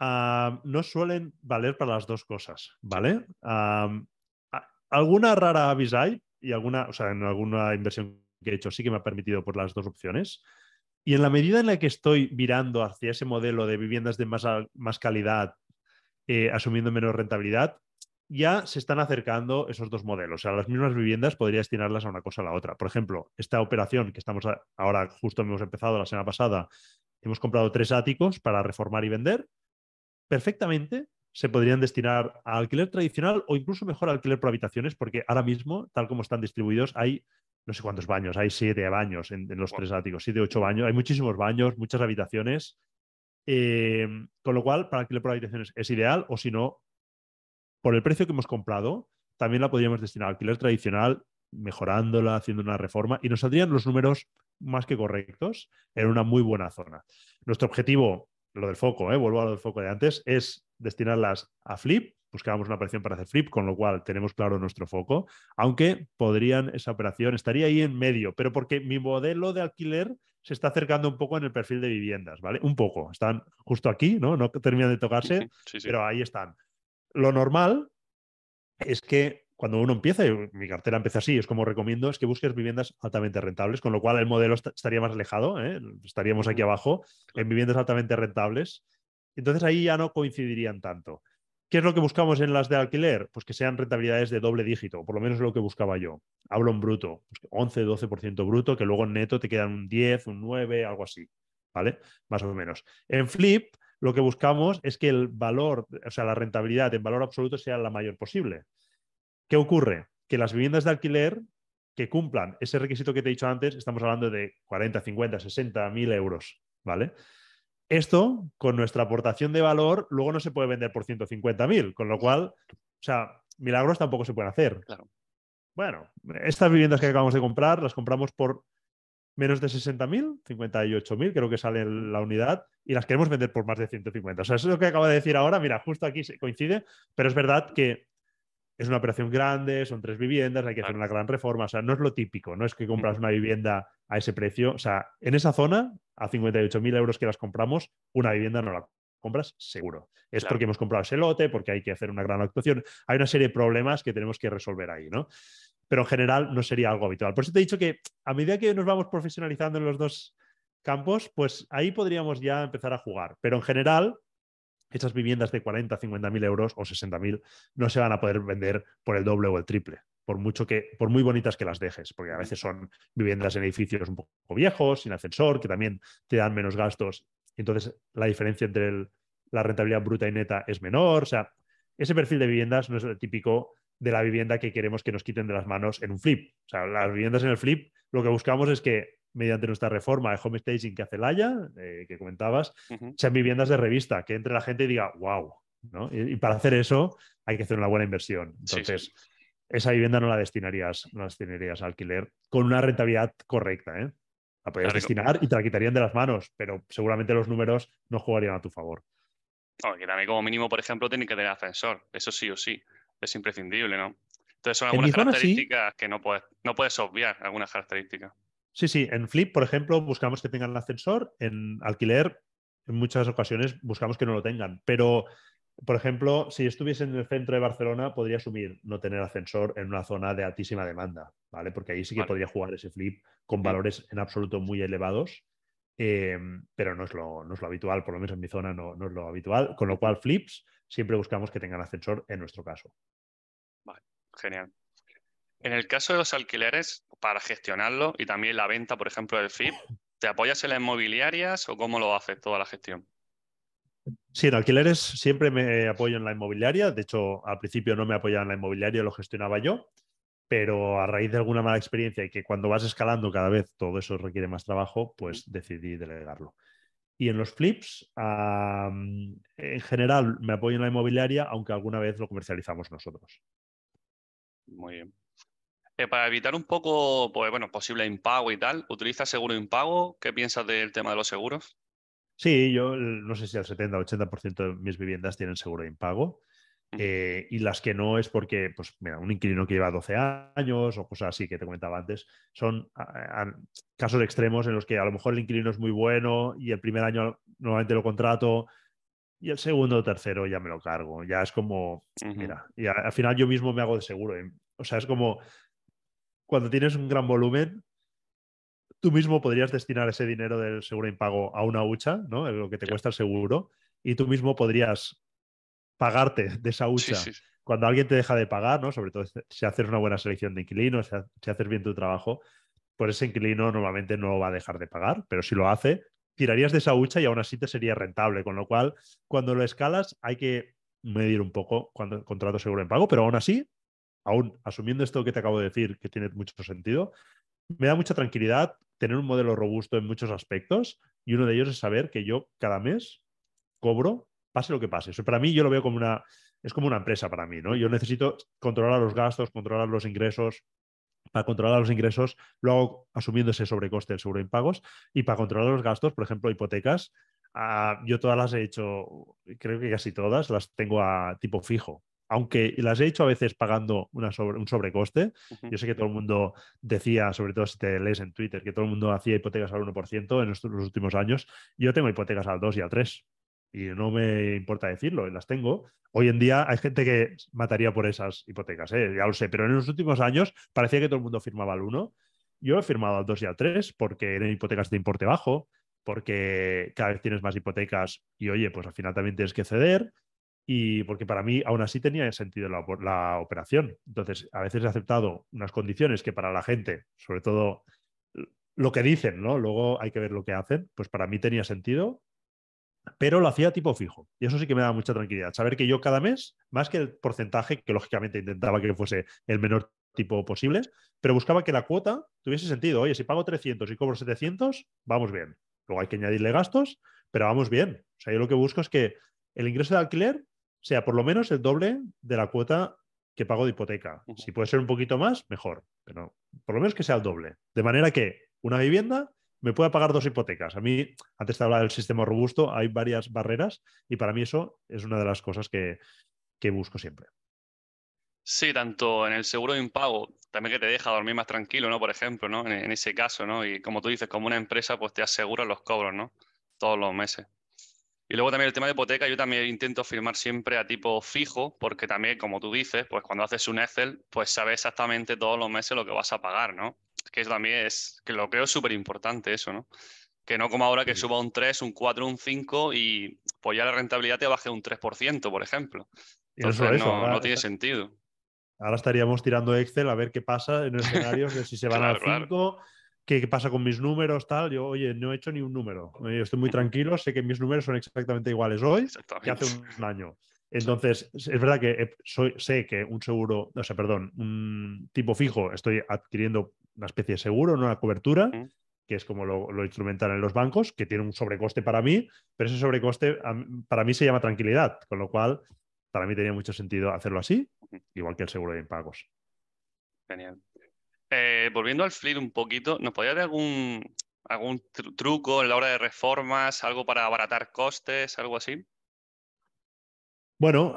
Speaker 2: ah, no suelen valer para las dos cosas, ¿vale? alguna rara avis hay y alguna, o sea, en alguna inversión que he hecho sí que me ha permitido por las dos opciones. Y en la medida en la que estoy virando hacia ese modelo de viviendas de más, más calidad, eh, asumiendo menos rentabilidad, ya se están acercando esos dos modelos. O sea, las mismas viviendas podría destinarlas a una cosa o a la otra. Por ejemplo, esta operación que estamos ahora, justo hemos empezado la semana pasada, hemos comprado tres áticos para reformar y vender. Perfectamente se podrían destinar a alquiler tradicional o incluso mejor alquiler por habitaciones, porque ahora mismo, tal como están distribuidos, hay no sé cuántos baños, hay siete baños en, los tres áticos, siete, ocho baños, hay muchísimos baños, muchas habitaciones. Eh, con lo cual, para alquiler por habitaciones es ideal, o si no, por el precio que hemos comprado, también la podríamos destinar a alquiler tradicional, mejorándola, haciendo una reforma, y nos saldrían los números más que correctos en una muy buena zona. Nuestro objetivo lo del foco, ¿eh? vuelvo a lo del foco de antes, es destinarlas a flip. Buscábamos una operación para hacer flip, con lo cual tenemos claro nuestro foco, aunque podrían, esa operación estaría ahí en medio, pero porque mi modelo de alquiler se está acercando un poco en el perfil de viviendas, ¿vale? Un poco, están justo aquí, ¿no? No terminan de tocarse, pero ahí están. Lo normal es que cuando uno empieza, mi cartera empieza así, es como recomiendo, es que busques viviendas altamente rentables, con lo cual el modelo estaría más alejado, ¿eh? estaríamos aquí abajo, en viviendas altamente rentables. Entonces ahí ya no coincidirían tanto. ¿Qué es lo que buscamos en las de alquiler? Pues que sean rentabilidades de doble dígito, por lo menos es lo que buscaba yo. Hablo en bruto, 11, pues 12% bruto, que luego en neto te quedan un 10, un 9, algo así, ¿vale? Más o menos. En flip, lo que buscamos es que el valor, o sea, la rentabilidad en valor absoluto sea la mayor posible. ¿Qué ocurre? Que las viviendas de alquiler que cumplan ese requisito que te he dicho antes, estamos hablando de 40, 50, 60 mil euros, ¿vale? Esto, con nuestra aportación de valor, luego no se puede vender por 150 mil, con lo cual, o sea, milagros tampoco se pueden hacer.
Speaker 1: Claro.
Speaker 2: Bueno, estas viviendas que acabamos de comprar las compramos por menos de 60.000, 58.000, creo que sale la unidad, y las queremos vender por más de 150. O sea, eso es lo que acabo de decir ahora. Mira, justo aquí se coincide, pero es verdad que es una operación grande, son tres viviendas, hay que hacer una gran reforma. O sea, no es lo típico, no es que compras una vivienda a ese precio. O sea, en esa zona, a 58.000 euros que las compramos, una vivienda no la compras seguro. Es porque hemos comprado ese lote, porque hay que hacer una gran actuación. Hay una serie de problemas que tenemos que resolver ahí, ¿no? Pero en general no sería algo habitual. Por eso te he dicho que a medida que nos vamos profesionalizando en los dos campos, pues ahí podríamos ya empezar a jugar. Pero en general, esas viviendas de 40, 50 mil euros o 60 mil no se van a poder vender por el doble o el triple, por mucho que, por muy bonitas que las dejes, porque a veces son viviendas en edificios un poco viejos, sin ascensor, que también te dan menos gastos. Entonces, la diferencia entre la rentabilidad bruta y neta es menor. O sea, ese perfil de viviendas no es el típico de la vivienda que queremos que nos quiten de las manos en un flip. O sea, las viviendas en el flip, lo que buscamos es que mediante nuestra reforma de home staging que hace Laia, eh, que comentabas, sean viviendas de revista, que entre la gente y diga, wow. ¿no? Y, para hacer eso hay que hacer una buena inversión. Entonces, esa vivienda no la destinarías, no la destinarías a alquiler con una rentabilidad correcta. ¿eh? La podrías destinar y te la quitarían de las manos, pero seguramente los números no jugarían a tu favor.
Speaker 1: que también como mínimo, por ejemplo, tiene que tener ascensor. Eso sí o sí. Es imprescindible, ¿no? Entonces son algunas características que no puedes, no puedes obviar, algunas características.
Speaker 2: Sí, sí, en Flip, por ejemplo, buscamos que tengan el ascensor, en alquiler, en muchas ocasiones buscamos que no lo tengan, pero, por ejemplo, si estuviese en el centro de Barcelona, podría asumir no tener ascensor en una zona de altísima demanda, ¿vale? Porque ahí sí que podría jugar ese Flip con valores en absoluto muy elevados, em, pero no es, lo, no es, lo, habitual, por lo menos en mi zona no, no es lo habitual, con lo cual Flips siempre buscamos que tengan ascensor en nuestro caso.
Speaker 1: Vale, genial. En el caso de los alquileres, para gestionarlo y también la venta, por ejemplo, del FIP, ¿te apoyas en las inmobiliarias o cómo lo haces toda la gestión?
Speaker 2: Sí, en alquileres siempre me apoyo en la inmobiliaria. De hecho, al principio no me apoyaba en la inmobiliaria, lo gestionaba yo, pero a raíz de alguna mala experiencia y que cuando vas escalando cada vez todo eso requiere más trabajo, pues decidí delegarlo. Y en los flips, en general me apoyo en la inmobiliaria, aunque alguna vez lo comercializamos nosotros.
Speaker 1: Muy bien. Eh, para evitar un poco, pues bueno, posible impago y tal, ¿utilizas seguro impago? ¿Qué piensas del tema de los seguros?
Speaker 2: Sí, yo no sé si el 70 o 80% de mis viviendas tienen seguro de impago. Eh, y las que no es porque, pues, mira, un inquilino que lleva 12 años o cosas así que te comentaba antes, son casos extremos en los que a lo mejor el inquilino es muy bueno y el primer año nuevamente lo contrato y el segundo o tercero ya me lo cargo. Ya es como, mira, y al final yo mismo me hago de seguro. ¿eh? O sea, es como, cuando tienes un gran volumen, tú mismo podrías destinar ese dinero del seguro impago a una hucha, ¿no? Lo que te cuesta el seguro, y tú mismo podrías pagarte de esa hucha cuando alguien te deja de pagar, ¿no? Sobre todo si haces una buena selección de inquilinos, si haces bien tu trabajo, pues ese inquilino normalmente no va a dejar de pagar, pero si lo hace, tirarías de esa hucha y aún así te sería rentable, con lo cual cuando lo escalas hay que medir un poco cuando contrato seguro en pago, pero aún así aún asumiendo esto que te acabo de decir, que tiene mucho sentido, me da mucha tranquilidad tener un modelo robusto en muchos aspectos y uno de ellos es saber que yo cada mes cobro, pase lo que pase. Eso para mí yo lo veo como una, es como una empresa para mí, ¿no? Yo necesito controlar los gastos, controlar los ingresos. Para controlar los ingresos, lo hago asumiendo ese sobrecoste del seguro de impagos. Y para controlar los gastos, por ejemplo, hipotecas, Ah, yo todas las he hecho, creo que casi todas las tengo a tipo fijo. Aunque las he hecho a veces pagando una un sobrecoste. Yo sé que todo el mundo decía, sobre todo si te lees en Twitter, que todo el mundo hacía hipotecas al 1% en los, últimos años. Yo tengo hipotecas al 2 y al 3 y no me importa decirlo, las tengo. Hoy en día hay gente que mataría por esas hipotecas, ¿eh? ya lo sé, pero en los últimos años parecía que todo el mundo firmaba al 1. Yo he firmado al 2 y al 3 porque eran hipotecas de importe bajo, porque cada vez tienes más hipotecas y oye, pues al final también tienes que ceder y porque para mí aún así tenía sentido la, la, operación. Entonces, a veces he aceptado unas condiciones que para la gente, sobre todo lo que dicen, ¿no? Luego hay que ver lo que hacen, pues para mí tenía sentido, pero lo hacía tipo fijo. Y eso sí que me da mucha tranquilidad. Saber que yo cada mes, más que el porcentaje, que lógicamente intentaba que fuese el menor tipo posible, pero buscaba que la cuota tuviese sentido. Oye, si pago 300 y cobro 700, vamos bien. Luego hay que añadirle gastos, pero vamos bien. O sea, yo lo que busco es que el ingreso de alquiler sea por lo menos el doble de la cuota que pago de hipoteca. Si puede ser un poquito más, mejor, pero por lo menos que sea el doble. De manera que una vivienda me pueda pagar dos hipotecas. A mí, antes de hablar del sistema robusto, hay varias barreras y para mí eso es una de las cosas que, busco siempre.
Speaker 1: Sí, tanto en el seguro de impago, también que te deja dormir más tranquilo, ¿no? Por ejemplo, ¿no? En, en, ese caso, ¿no? Y como tú dices, como una empresa, pues te asegura los cobros, ¿no? Todos los meses. Y luego también el tema de hipoteca, yo también intento firmar siempre a tipo fijo, porque también, como tú dices, pues cuando haces un Excel, pues sabes exactamente todos los meses lo que vas a pagar, ¿no? Que eso también es, que lo creo súper importante eso, ¿no? Que no como ahora que suba un 3, un 4, un 5 y pues ya la rentabilidad te baje un 3%, por ejemplo. Entonces no, tiene sentido.
Speaker 2: Ahora estaríamos tirando Excel a ver qué pasa en escenarios de si se van al 5, ¿Qué, pasa con mis números? Tal? Yo, oye, no he hecho ni un número. Yo estoy muy tranquilo, sé que mis números son exactamente iguales hoy que hace un año. Entonces, es verdad que soy, sé que un seguro, o sea, perdón, un tipo fijo, estoy adquiriendo una especie de seguro, no una cobertura, que es como lo, lo, instrumental en los bancos, que tiene un sobrecoste para mí, pero ese sobrecoste para mí se llama tranquilidad, con lo cual para mí tenía mucho sentido hacerlo así, igual que el seguro de impagos.
Speaker 1: Genial. Eh, volviendo al fleet un poquito, ¿nos podría dar algún, algún truco en la hora de reformas, algo para abaratar costes, algo así?
Speaker 2: Bueno,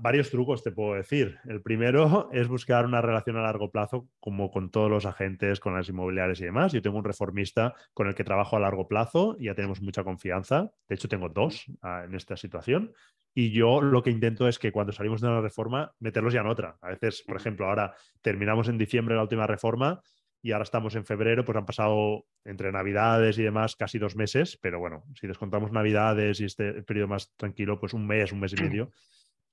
Speaker 2: varios trucos te puedo decir. El primero es buscar una relación a largo plazo, como con todos los agentes, con las inmobiliarias y demás. Yo tengo un reformista con el que trabajo a largo plazo y ya tenemos mucha confianza. De hecho, tengo dos ah, en esta situación. Y yo lo que intento es que cuando salimos de una reforma, meterlos ya en otra. A veces, por ejemplo, ahora terminamos en diciembre la última reforma y ahora estamos en febrero, pues han pasado entre Navidades y demás casi dos meses, pero bueno, si descontamos Navidades y este periodo más tranquilo, pues un mes, un mes y medio.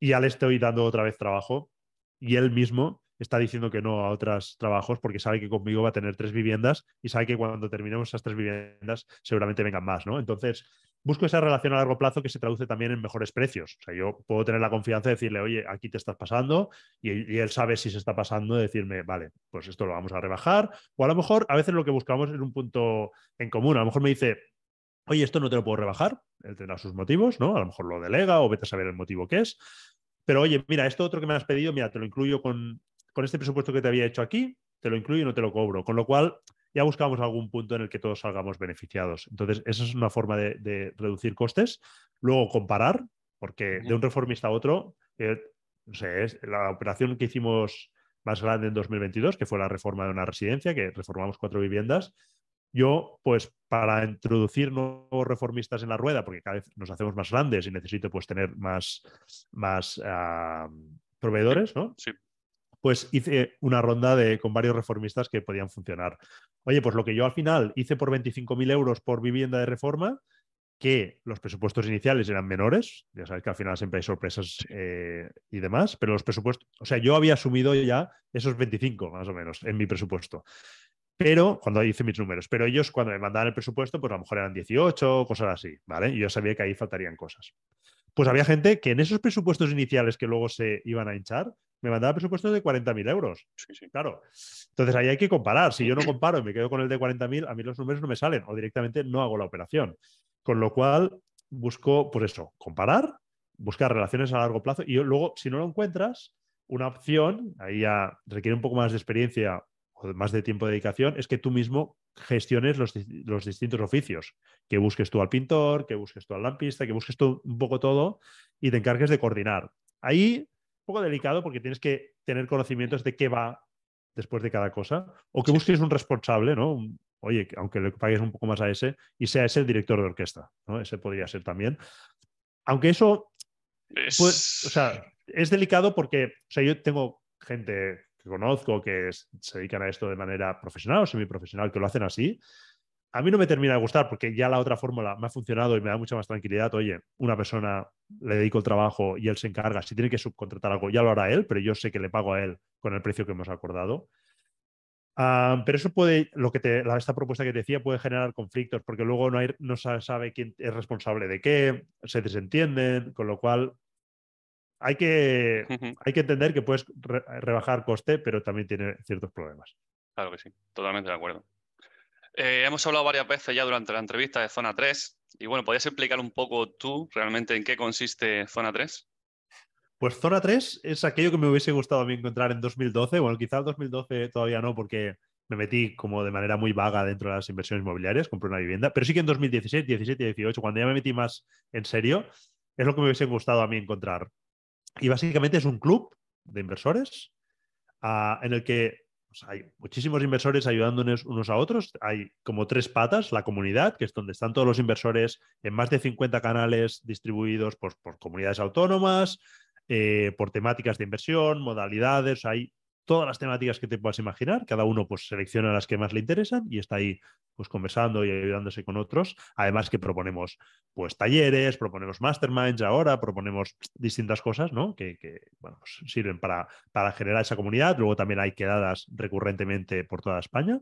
Speaker 2: Y ya le estoy dando otra vez trabajo y él mismo está diciendo que no a otros trabajos porque sabe que conmigo va a tener tres viviendas y sabe que cuando terminemos esas tres viviendas seguramente vengan más, ¿no? Entonces, busco esa relación a largo plazo que se traduce también en mejores precios. O sea, yo puedo tener la confianza de decirle, oye, aquí te estás pasando, y, él sabe si se está pasando, de decirme, vale, pues esto lo vamos a rebajar. O a lo mejor, a veces lo que buscamos es un punto en común. A lo mejor me dice, oye, esto no te lo puedo rebajar. Él tendrá sus motivos, ¿no? A lo mejor lo delega o vete a saber el motivo que es. Pero oye, mira, esto otro que me has pedido, mira, te lo incluyo con, con este presupuesto que te había hecho aquí, te lo incluyo y no te lo cobro. Con lo cual, ya buscamos algún punto en el que todos salgamos beneficiados. Entonces, esa es una forma de, reducir costes. Luego, comparar, porque de un reformista a otro, eh, no sé, es la operación que hicimos más grande en 2022, que fue la reforma de una residencia, que reformamos cuatro viviendas. Yo, pues, para introducir nuevos reformistas en la rueda, porque cada vez nos hacemos más grandes y necesito, pues, tener más, más ah, proveedores, ¿no?
Speaker 1: Sí
Speaker 2: pues hice una ronda de, con varios reformistas que podían funcionar. Oye, pues lo que yo al final hice por 25.000 euros por vivienda de reforma, que los presupuestos iniciales eran menores, ya sabes que al final siempre hay sorpresas eh, y demás, pero los presupuestos, o sea, yo había asumido ya esos 25 más o menos en mi presupuesto. Pero cuando hice mis números, pero ellos cuando me mandaban el presupuesto, pues a lo mejor eran 18, cosas así, ¿vale? Y yo sabía que ahí faltarían cosas. Pues había gente que en esos presupuestos iniciales que luego se iban a hinchar, me mandaba presupuestos de 40.000 euros.
Speaker 1: Sí, sí.
Speaker 2: Claro. Entonces ahí hay que comparar. Si yo no comparo y me quedo con el de 40.000, a mí los números no me salen o directamente no hago la operación. Con lo cual busco, pues eso, comparar, buscar relaciones a largo plazo y luego, si no lo encuentras, una opción, ahí ya requiere un poco más de experiencia o más de tiempo de dedicación, es que tú mismo gestiones los, los, distintos oficios, que busques tú al pintor, que busques tú al lampista, que busques tú un poco todo y te encargues de coordinar. Ahí, poco delicado porque tienes que tener conocimientos de qué va después de cada cosa, o que busques un responsable, ¿no? Oye, aunque le pagues un poco más a ese, y sea ese el director de orquesta, ¿no? Ese podría ser también. Aunque eso, pues, o sea, es delicado porque, o sea, yo tengo gente que conozco que se dedican a esto de manera profesional o semiprofesional, que lo hacen así. A mí no me termina de gustar porque ya la otra fórmula me ha funcionado y me da mucha más tranquilidad. Oye, una persona le dedico el trabajo y él se encarga. Si tiene que subcontratar algo, ya lo hará él, pero yo sé que le pago a él con el precio que hemos acordado. Ah, pero eso puede, lo que te, esta propuesta que te decía puede generar conflictos porque luego no, hay, no sabe quién es responsable de qué, se desentienden, con lo cual hay que, hay que entender que puedes rebajar coste, pero también tiene ciertos problemas.
Speaker 1: Claro que sí, totalmente de acuerdo. Eh, hemos hablado varias veces ya durante la entrevista de Zona 3 y bueno, ¿podrías explicar un poco tú realmente en qué consiste Zona 3?
Speaker 2: Pues Zona 3 es aquello que me hubiese gustado a mí encontrar en 2012. Bueno, quizá en 2012 todavía no, porque me metí como de manera muy vaga dentro de las inversiones inmobiliarias, compré una vivienda, pero sí que en 2016, 17 y 18, cuando ya me metí más en serio, es lo que me hubiese gustado a mí encontrar. Y básicamente es un club de inversores ah, en el que pues, hay muchísimos inversores ayudándonos unos a otros. Hay como tres patas, la comunidad, que es donde están todos los inversores en más de 50 canales distribuidos pues, por comunidades autónomas, eh, por temáticas de inversión, modalidades. Hay todas las temáticas que te puedas imaginar. Cada uno pues selecciona las que más le interesan y está ahí pues conversando y ayudándose con otros. Además que proponemos pues talleres, proponemos masterminds ahora, proponemos distintas cosas, ¿no? Que, bueno, pues, sirven para, para generar esa comunidad. Luego también hay quedadas recurrentemente por toda España.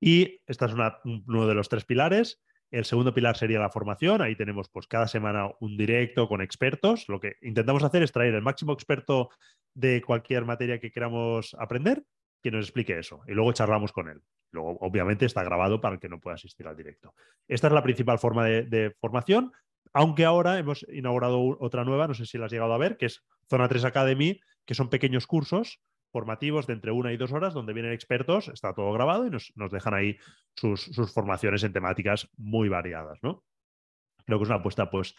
Speaker 2: Y esta es uno de los tres pilares. El segundo pilar sería la formación. Ahí tenemos pues cada semana un directo con expertos. Lo que intentamos hacer es traer el máximo experto de cualquier materia que queramos aprender que nos explique eso. Y luego charlamos con él. Luego, obviamente, está grabado para el que no pueda asistir al directo. Esta es la principal forma de, formación, aunque ahora hemos inaugurado otra nueva, no sé si la has llegado a ver, que es Zona 3 Academy, que son pequeños cursos formativos de entre una y dos horas donde vienen expertos, está todo grabado y nos, dejan ahí sus, formaciones en temáticas muy variadas, ¿no? Creo que es una apuesta pues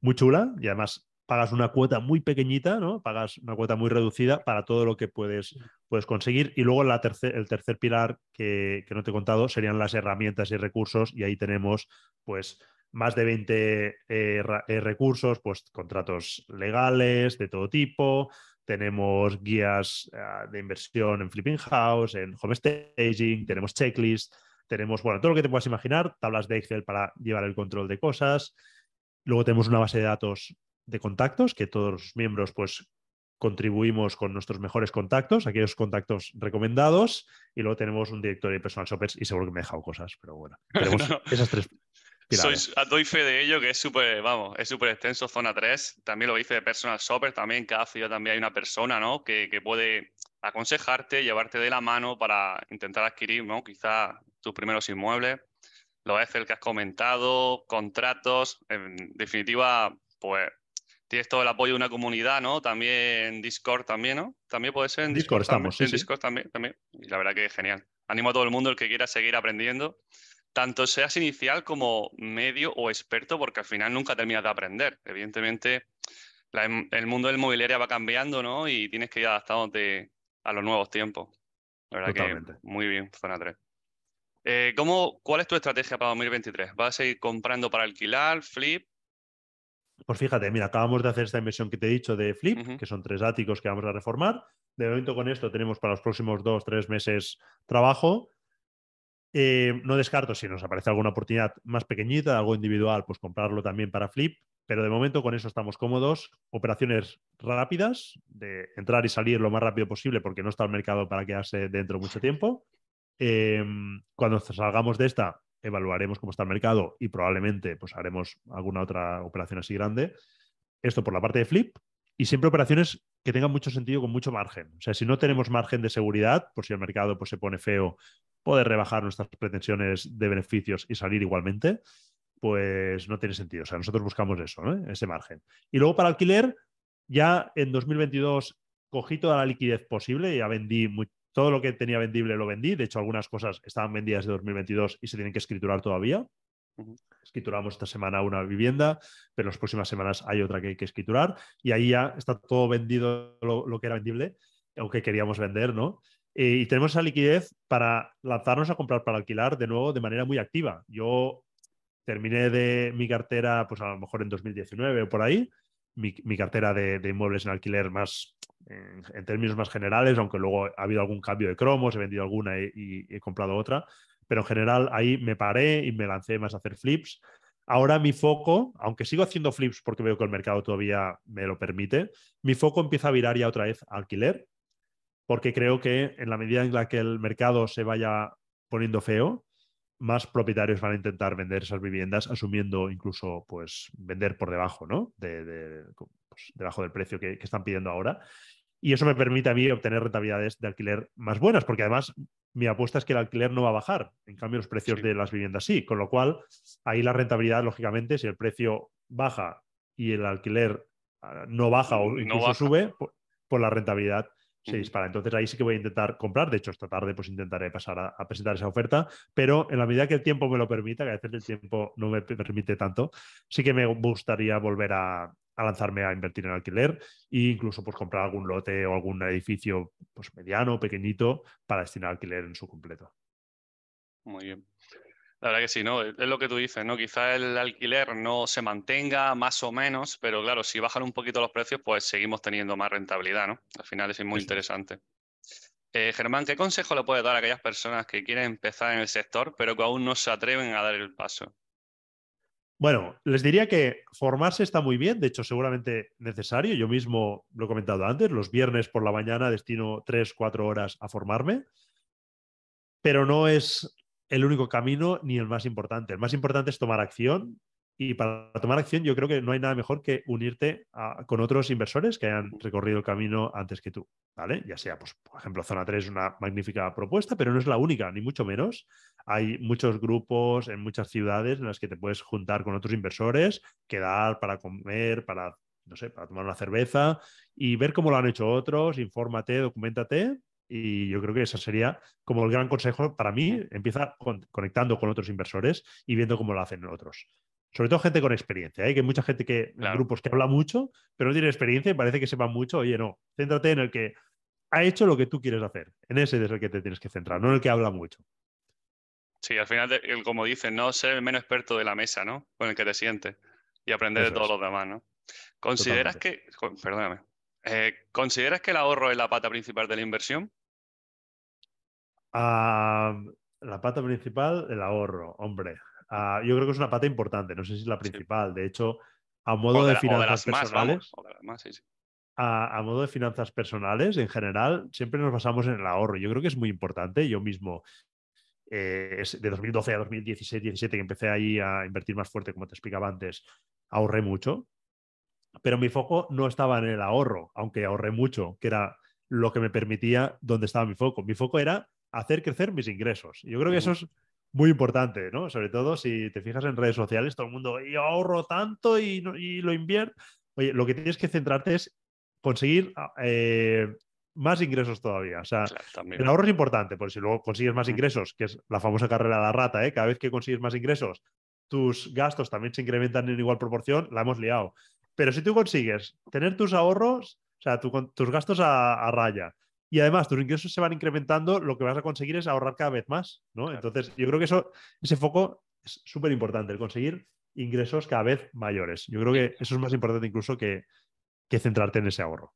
Speaker 2: muy chula y además pagas una cuota muy pequeñita, ¿no? Pagas una cuota muy reducida para todo lo que puedes, puedes conseguir. Y luego la el tercer pilar que, no te he contado serían las herramientas y recursos y ahí tenemos pues más de 20 eh, eh, recursos, pues contratos legales de todo tipo, tenemos guías ah, de inversión en Flipping House, en Home Staging, tenemos checklists, tenemos, bueno, todo lo que te puedas imaginar, tablas de Excel para llevar el control de cosas. Luego tenemos una base de datos de contactos que todos los miembros pues contribuimos con nuestros mejores contactos, aquellos contactos recomendados, y luego tenemos un directorio de personal shoppers y seguro que me he dejado cosas, pero bueno, tenemos esas tres
Speaker 1: sois, doy fe de ello, que es súper, vamos, es súper extenso, zona 3. También lo hice de personal shopper, también cada ciudad también hay una persona, ¿no? Que, que, puede aconsejarte, llevarte de la mano para intentar adquirir, ¿no? Quizá tus primeros inmuebles. Lo es el que has comentado, contratos, en definitiva, pues tienes todo el apoyo de una comunidad, ¿no? También Discord también, ¿no? También puede ser en
Speaker 2: Discord. estamos,
Speaker 1: en Discord también, también. Y la verdad que es genial. Animo a todo el mundo el que quiera seguir aprendiendo tanto seas inicial como medio o experto, porque al final nunca terminas de aprender. Evidentemente, el mundo del mobiliario va cambiando, ¿no? Y tienes que ir adaptándote a los nuevos tiempos. La verdad que muy bien, zona 3. Eh, ¿Cuál es tu estrategia para 2023? ¿Vas a seguir comprando para alquilar, flip?
Speaker 2: Pues fíjate, mira, acabamos de hacer esta inversión que te he dicho de flip, que son tres áticos que vamos a reformar. De momento con esto tenemos para los próximos dos, tres meses trabajo eh, no descarto si nos aparece alguna oportunidad más pequeñita, algo individual, pues comprarlo también para Flip, pero de momento con eso estamos cómodos. Operaciones rápidas, de entrar y salir lo más rápido posible porque no está el mercado para quedarse dentro mucho tiempo. Em, cuando salgamos de esta, evaluaremos cómo está el mercado y probablemente pues, haremos alguna otra operación así grande. Esto por la parte de Flip. Y siempre operaciones que tengan mucho sentido con mucho margen. O sea, si no tenemos margen de seguridad, por si el mercado pues, se pone feo poder rebajar nuestras pretensiones de beneficios y salir igualmente, pues no tiene sentido. O sea, nosotros buscamos eso, ese margen. Y luego para alquiler, ya en 2022 cogí toda la liquidez posible, ya vendí todo lo que tenía vendible lo vendí. De hecho, algunas cosas estaban vendidas de 2022 y se tienen que escriturar todavía. Escrituramos esta semana una vivienda, pero en las próximas semanas hay otra que hay que escriturar y ahí ya está todo vendido lo, que era vendible, aunque queríamos vender, ¿no? Eh, y tenemos esa liquidez para lanzarnos a comprar para alquilar de nuevo de manera muy activa. Yo terminé de mi cartera, pues a lo mejor en 2019 o por ahí, mi, cartera de, inmuebles en alquiler más en, términos más generales, aunque luego ha habido algún cambio de cromos, he vendido alguna y, he comprado otra, pero en general ahí me paré y me lancé más a hacer flips. Ahora mi foco, aunque sigo haciendo flips porque veo que el mercado todavía me lo permite, mi foco empieza a virar ya otra vez alquiler, porque creo que en la medida en la que el mercado se vaya poniendo feo, más propietarios van a intentar vender esas viviendas, asumiendo incluso pues vender por debajo, ¿no? De, pues, debajo del precio que, están pidiendo ahora. Y eso me permite a mí obtener rentabilidades de alquiler más buenas, porque además mi apuesta es que el alquiler no va a bajar. En cambio, los precios de las viviendas sí. Con lo cual, ahí la rentabilidad, lógicamente, si el precio baja y el alquiler ah, no baja o incluso sube, pues, pues la rentabilidad se dispara. Entonces ahí sí que voy a intentar comprar. De hecho, esta tarde pues intentaré pasar a, presentar esa oferta, pero en la medida que el tiempo me lo permita, que a veces el tiempo no me permite tanto, sí que me gustaría volver a, lanzarme a invertir en alquiler e incluso pues comprar algún lote o algún edificio pues mediano, pequeñito, para destinar alquiler en su completo.
Speaker 1: Muy bien. La verdad que sí, ¿no? Es lo que tú dices, ¿no? Quizás el alquiler no se mantenga más o menos, pero claro, si bajan un poquito los precios, pues seguimos teniendo más rentabilidad, ¿no? Al final es muy interesante. Eh, Germán, ¿qué consejo le puedes dar a aquellas personas que quieren empezar en el sector, pero que aún no se atreven a dar el paso?
Speaker 2: Bueno, les diría que formarse está muy bien, de hecho seguramente necesario. Yo mismo lo he comentado antes, los viernes por la mañana destino tres, cuatro horas a formarme, pero no es el único camino ni el más importante. El más importante es tomar acción y para tomar acción yo creo que no hay nada mejor que unirte con otros inversores que hayan recorrido el camino antes que tú, ¿vale? Ya sea, pues, por ejemplo, Zona 3 es una magnífica propuesta, pero no es la única, ni mucho menos. Hay muchos grupos en muchas ciudades en las que te puedes juntar con otros inversores, quedar para comer, para, no sé, para tomar una cerveza y ver cómo lo han hecho otros, infórmate, documentate y yo creo que ese sería como el gran consejo para mí. Empieza conectando con otros inversores y viendo cómo lo hacen otros. Sobre todo gente con experiencia. Hay ¿eh? que hay mucha gente que, en grupos que habla mucho, pero no tiene experiencia y parece que sepa mucho. Oye, no, céntrate en el que ha hecho lo que tú quieres hacer. En ese es el que te tienes que centrar, no en el que habla mucho.
Speaker 1: Sí, al final, como dicen, no ser el menos experto de la mesa, ¿no? Con el que te sientes y aprender de todos los demás, ¿no? ¿Consideras que, perdóname, eh, ¿consideras que el ahorro es la pata principal de la inversión?
Speaker 2: La pata principal, el ahorro, hombre. yo creo que es una pata importante, no sé si es la principal. De hecho, a modo de, finanzas personales. a, modo de finanzas personales, en general, siempre nos basamos en el ahorro. Yo creo que es muy importante. Yo mismo, eh, de 2012 a 2016, 17, que empecé ahí a invertir más fuerte, como te explicaba antes, ahorré mucho. Pero mi foco no estaba en el ahorro, aunque ahorré mucho, que era lo que me permitía donde estaba mi foco. Mi foco era hacer crecer mis ingresos. Yo creo que eso es muy importante, ¿no? Sobre todo si te fijas en redes sociales, todo el mundo, yo ahorro tanto y, lo invierto. Oye, lo que tienes que centrarte es conseguir ah, eh, más ingresos todavía. O sea, el ahorro es importante, porque si luego consigues más ingresos, que es la famosa carrera de la rata, ¿eh? cada vez que consigues más ingresos, tus gastos también se incrementan en igual proporción, la hemos liado. Pero si tú consigues tener tus ahorros, o sea, tus gastos a raya, y además tus ingresos se van incrementando, lo que vas a conseguir es ahorrar cada vez más, ¿no? Entonces, yo creo que eso, ese foco es súper importante, el conseguir ingresos cada vez mayores. Yo creo que eso es más importante incluso que, centrarte en ese ahorro.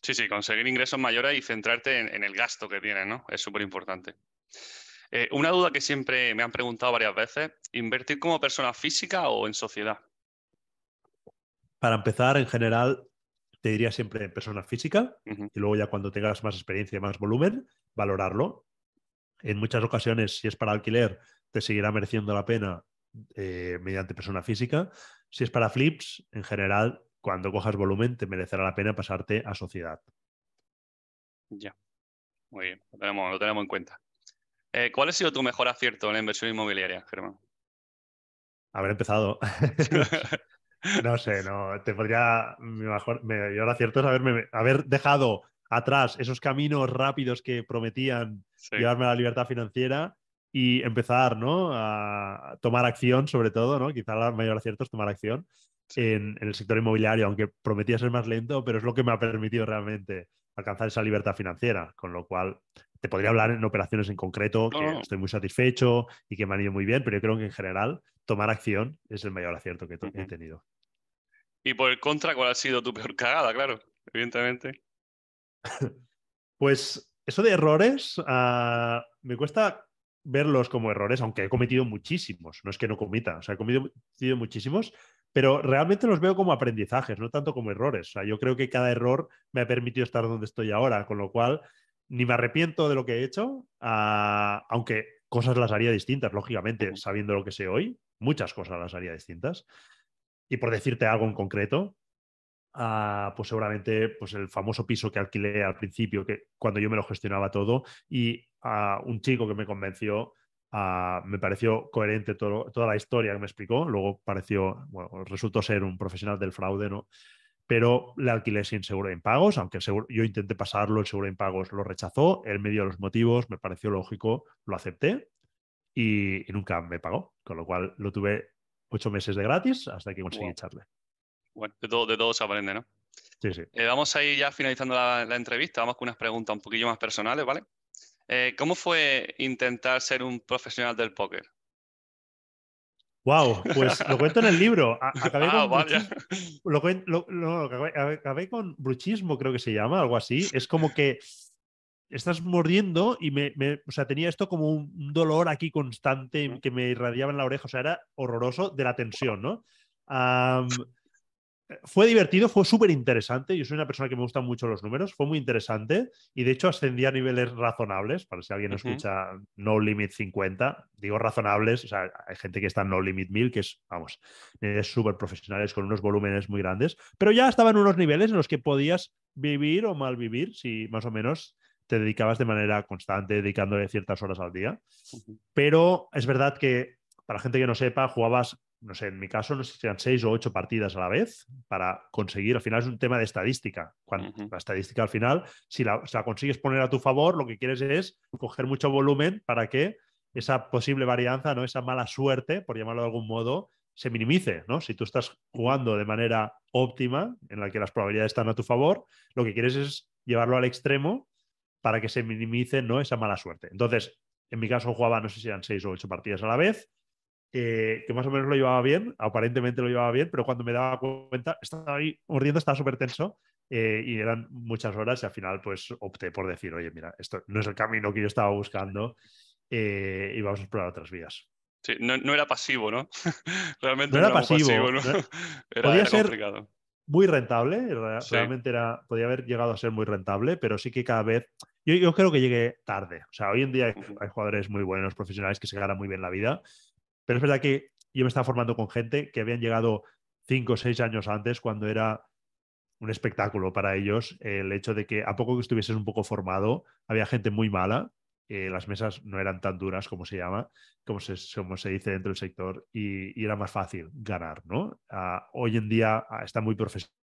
Speaker 1: Sí, sí, conseguir ingresos mayores y centrarte en, el gasto que tienes, ¿no? Es súper importante. Eh, una duda que siempre me han preguntado varias veces, ¿invertir como persona física o en sociedad?
Speaker 2: Para empezar, en general, te diría siempre en persona física y luego ya cuando tengas más experiencia y más volumen, valorarlo. En muchas ocasiones, si es para alquiler, te seguirá mereciendo la pena eh, mediante persona física. Si es para flips, en general, cuando cojas volumen, te merecerá la pena pasarte a sociedad.
Speaker 1: Ya. Muy bien, lo tenemos, en cuenta. Eh, ¿Cuál ha sido tu mejor acierto en la inversión inmobiliaria, Germán?
Speaker 2: Haber empezado. No sé, no. Te podría. Mejor, me, y ahora cierto es haberme, haber dejado atrás esos caminos rápidos que prometían llevarme a la libertad financiera y empezar ¿no? a tomar acción, sobre todo, ¿no? quizá el mayor acierto es tomar acción en, el sector inmobiliario, aunque prometía ser más lento, pero es lo que me ha permitido realmente alcanzar esa libertad financiera, con lo cual te podría hablar en operaciones en concreto, que estoy muy satisfecho y que me han ido muy bien, pero yo creo que en general tomar acción es el mayor acierto que he tenido.
Speaker 1: Y por el contra, ¿cuál ha sido tu peor cagada? Claro, evidentemente.
Speaker 2: pues eso de errores, ah, me cuesta verlos como errores, aunque he cometido muchísimos, no es que no comita, o sea, he cometido muchísimos, pero realmente los veo como aprendizajes, no tanto como errores. O sea, yo creo que cada error me ha permitido estar donde estoy ahora, con lo cual ni me arrepiento de lo que he hecho, ah, aunque cosas las haría distintas, lógicamente, sabiendo lo que sé hoy, muchas cosas las haría distintas. Y por decirte algo en concreto, ah, pues seguramente pues el famoso piso que alquilé al principio, que cuando yo me lo gestionaba todo, y a un chico que me convenció, ah, me pareció coherente toda la historia que me explicó. Luego pareció, resultó ser un profesional del fraude, ¿no? Pero le alquilé sin seguro de impagos, aunque yo intenté pasarlo, el seguro de impagos lo rechazó, él me dio los motivos, me pareció lógico, lo acepté y, nunca me pagó, con lo cual lo tuve ocho meses de gratis hasta que conseguí echarle.
Speaker 1: Bueno, de todo, de todo se aprende, ¿no?
Speaker 2: Sí, sí.
Speaker 1: Eh, vamos a ir ya finalizando la, entrevista, vamos con unas preguntas un poquillo más personales, ¿vale? Eh, ¿Cómo fue intentar ser un profesional del póker?
Speaker 2: Wow, pues lo cuento en el libro. Acabé ah, con acabé, con bruchismo, creo que se llama, algo así. Es como que estás mordiendo y me, o sea, tenía esto como un dolor aquí constante que me irradiaba en la oreja, o sea, era horroroso de la tensión, ¿no? fue divertido, fue súper interesante. Yo soy una persona que me gustan mucho los números, fue muy interesante y de hecho ascendí a niveles razonables, para si alguien escucha No Limit 50, digo razonables, o sea, hay gente que está en No Limit 1000, que es, vamos, es súper profesionales con unos volúmenes muy grandes, pero ya estaba en unos niveles en los que podías vivir o mal vivir, si más o menos te dedicabas de manera constante, dedicándole ciertas horas al día. Pero es verdad que, para la gente que no sepa, jugabas, no sé, en mi caso, no sé si eran seis o ocho partidas a la vez para conseguir, al final es un tema de estadística. Cuando, La estadística al final, si la, consigues poner a tu favor, lo que quieres es coger mucho volumen para que esa posible varianza, ¿no? esa mala suerte, por llamarlo de algún modo, se minimice, ¿no? Si tú estás jugando de manera óptima, en la que las probabilidades están a tu favor, lo que quieres es llevarlo al extremo para que se minimice ¿no? esa mala suerte. Entonces, en mi caso jugaba, no sé si eran seis o ocho partidas a la vez, eh, que más o menos lo llevaba bien, aparentemente lo llevaba bien, pero cuando me daba cuenta, estaba ahí mordiendo, estaba súper tenso eh, y eran muchas horas y al final pues opté por decir, oye, mira, esto no es el camino que yo estaba buscando eh, y vamos a explorar otras vías.
Speaker 1: Sí, no, era pasivo, ¿no?
Speaker 2: Realmente no era, pasivo. ¿no? Podía ser, complicado muy rentable, realmente era, podía haber llegado a ser muy rentable, pero sí que cada vez, yo, creo que llegué tarde. O sea, hoy en día hay, jugadores muy buenos, profesionales que se ganan muy bien la vida, pero es verdad que yo me estaba formando con gente que habían llegado cinco o seis años antes cuando era un espectáculo para ellos el hecho de que a poco que estuvieses un poco formado, había gente muy mala eh, las mesas no eran tan duras como se llama, como se, como se dice dentro del sector, y, era más fácil ganar, ¿no? Ah, hoy en día ah, está muy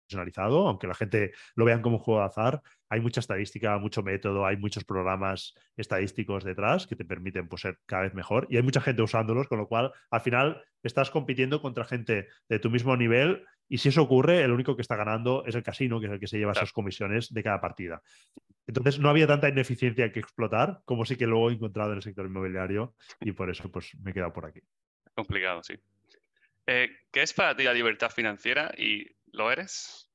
Speaker 2: profesionalizado, aunque la gente lo vean como un juego de azar, hay mucha estadística, mucho método, hay muchos programas estadísticos detrás que te permiten pues, ser cada vez mejor y hay mucha gente usándolos, con lo cual al final estás compitiendo contra gente de tu mismo nivel y si eso ocurre, el único que está ganando es el casino, que es el que se lleva esas comisiones de cada partida. Entonces no había tanta ineficiencia que explotar como sí que luego he encontrado en el sector inmobiliario y por eso pues me he quedado por aquí.
Speaker 1: Complicado, sí. Eh, ¿Qué es para ti la libertad financiera y lo eres?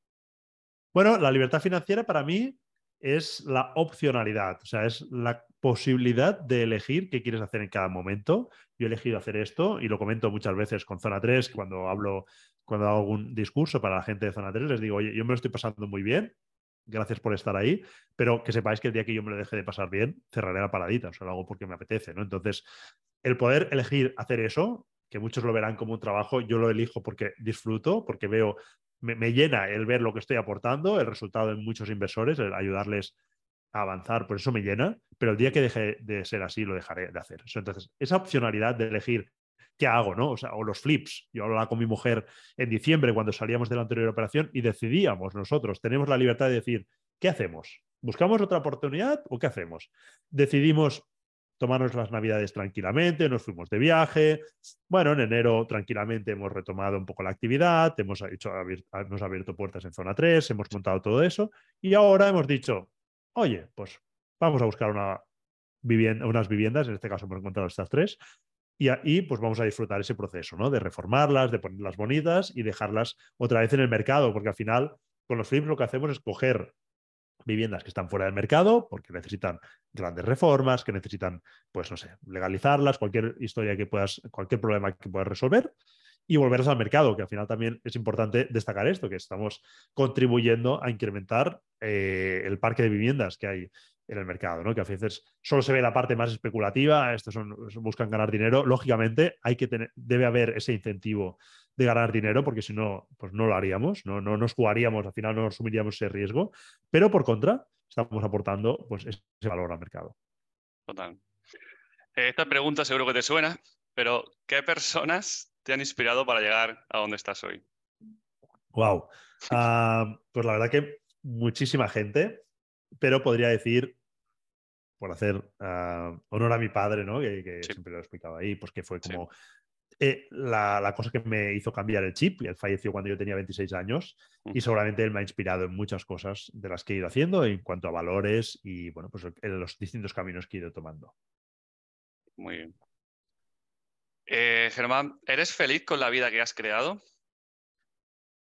Speaker 2: Bueno, la libertad financiera para mí es la opcionalidad, o sea, es la posibilidad de elegir qué quieres hacer en cada momento. Yo he elegido hacer esto y lo comento muchas veces con Zona 3 cuando hablo cuando hago algún discurso para la gente de Zona 3, les digo, oye, yo me lo estoy pasando muy bien, gracias por estar ahí, pero que sepáis que el día que yo me lo deje de pasar bien, cerraré la paradita, o sea, lo hago porque me apetece, ¿no? Entonces, el poder elegir hacer eso, que muchos lo verán como un trabajo, yo lo elijo porque disfruto, porque veo, me, llena el ver lo que estoy aportando, el resultado de muchos inversores, el ayudarles a avanzar, por eso me llena, pero el día que deje de ser así, lo dejaré de hacer. Entonces, esa opcionalidad de elegir ¿qué hago? ¿no? O, o los flips. Yo hablaba con mi mujer en diciembre cuando salíamos de la anterior operación y decidíamos nosotros, tenemos la libertad de decir, ¿qué hacemos? ¿Buscamos otra oportunidad o qué hacemos? Decidimos tomarnos las navidades tranquilamente, nos fuimos de viaje. Bueno, en enero tranquilamente hemos retomado un poco la actividad, hemos, hecho, hemos abierto puertas en zona 3, hemos montado todo eso y ahora hemos dicho, oye, pues vamos a buscar una vivienda, unas viviendas, en este caso hemos encontrado estas tres, y ahí pues vamos a disfrutar ese proceso, ¿no? De reformarlas, de ponerlas bonitas y dejarlas otra vez en el mercado, porque al final con los flips lo que hacemos es coger viviendas que están fuera del mercado porque necesitan grandes reformas, que necesitan, pues no sé, legalizarlas, cualquier historia que puedas, cualquier problema que puedas resolver y volverlas al mercado, que al final también es importante destacar esto, que estamos contribuyendo a incrementar eh, el parque de viviendas que hay en el mercado, ¿no? Que a veces solo se ve la parte más especulativa, estos son, buscan ganar dinero. Lógicamente, hay que tener, debe haber ese incentivo de ganar dinero, porque si no, pues no lo haríamos, no, no nos jugaríamos, al final no asumiríamos ese riesgo. Pero por contra, estamos aportando pues, ese valor al mercado.
Speaker 1: Total. Eh, esta pregunta seguro que te suena, pero ¿qué personas te han inspirado para llegar a donde estás hoy?
Speaker 2: Wow. Ah, pues la verdad que muchísima gente pero podría decir, por hacer uh, honor a mi padre, ¿no? que, que sí. siempre lo he explicado ahí, pues que fue como sí. eh, la, la, cosa que me hizo cambiar el chip. Él falleció cuando yo tenía 26 años y seguramente él me ha inspirado en muchas cosas de las que he ido haciendo en cuanto a valores y, bueno, pues en los distintos caminos que he ido tomando.
Speaker 1: Muy bien. Eh, Germán, ¿eres feliz con la vida que has creado?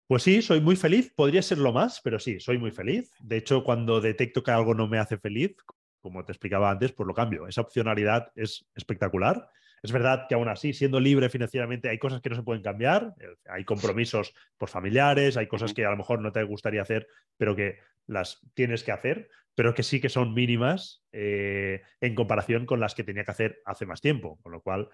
Speaker 2: Pues sí, soy muy feliz. Podría serlo más, pero sí, soy muy feliz. De hecho, cuando detecto que algo no me hace feliz, como te explicaba antes, pues lo cambio. Esa opcionalidad es espectacular. Es verdad que aún así, siendo libre financieramente, hay cosas que no se pueden cambiar. Hay compromisos por familiares, hay cosas que a lo mejor no te gustaría hacer, pero que las tienes que hacer, pero que sí que son mínimas eh, en comparación con las que tenía que hacer hace más tiempo. Con lo cual,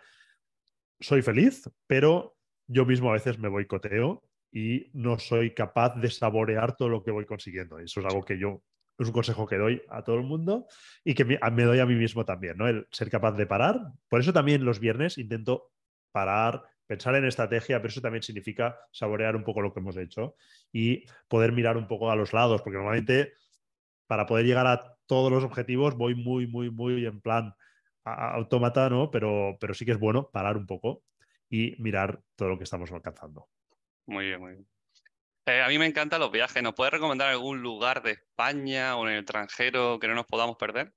Speaker 2: soy feliz, pero yo mismo a veces me boicoteo y no soy capaz de saborear todo lo que voy consiguiendo. Eso es algo que yo, es un consejo que doy a todo el mundo y que me, doy a mí mismo también, ¿no? El ser capaz de parar. Por eso también los viernes intento parar, pensar en estrategia, pero eso también significa saborear un poco lo que hemos hecho y poder mirar un poco a los lados, porque normalmente para poder llegar a todos los objetivos voy muy, muy, muy en plan autómata, ¿no? Pero, pero sí que es bueno parar un poco y mirar todo lo que estamos alcanzando.
Speaker 1: Muy bien, muy bien. Eh, a mí me encantan los viajes. ¿Nos puedes recomendar algún lugar de España o en el extranjero que no nos podamos perder?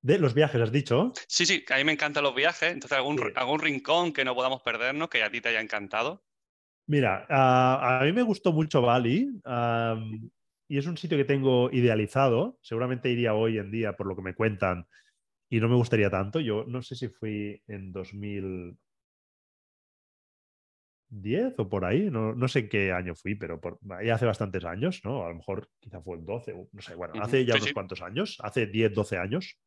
Speaker 2: De los viajes, has dicho.
Speaker 1: Sí, sí, a mí me encantan los viajes. Entonces, algún, sí. algún rincón que no podamos perdernos, que a ti te haya encantado.
Speaker 2: Mira, uh, a mí me gustó mucho Bali y es un sitio que tengo idealizado. Seguramente iría hoy en día por lo que me cuentan y no me gustaría tanto. Yo no sé si fui en 2000, 10 o por ahí, no, no sé qué año fui, pero por, ya hace bastantes años, ¿no? A lo mejor quizá fue en 12, no sé, bueno, hace ya sí, unos sí. cuantos años, hace 10, 12 años.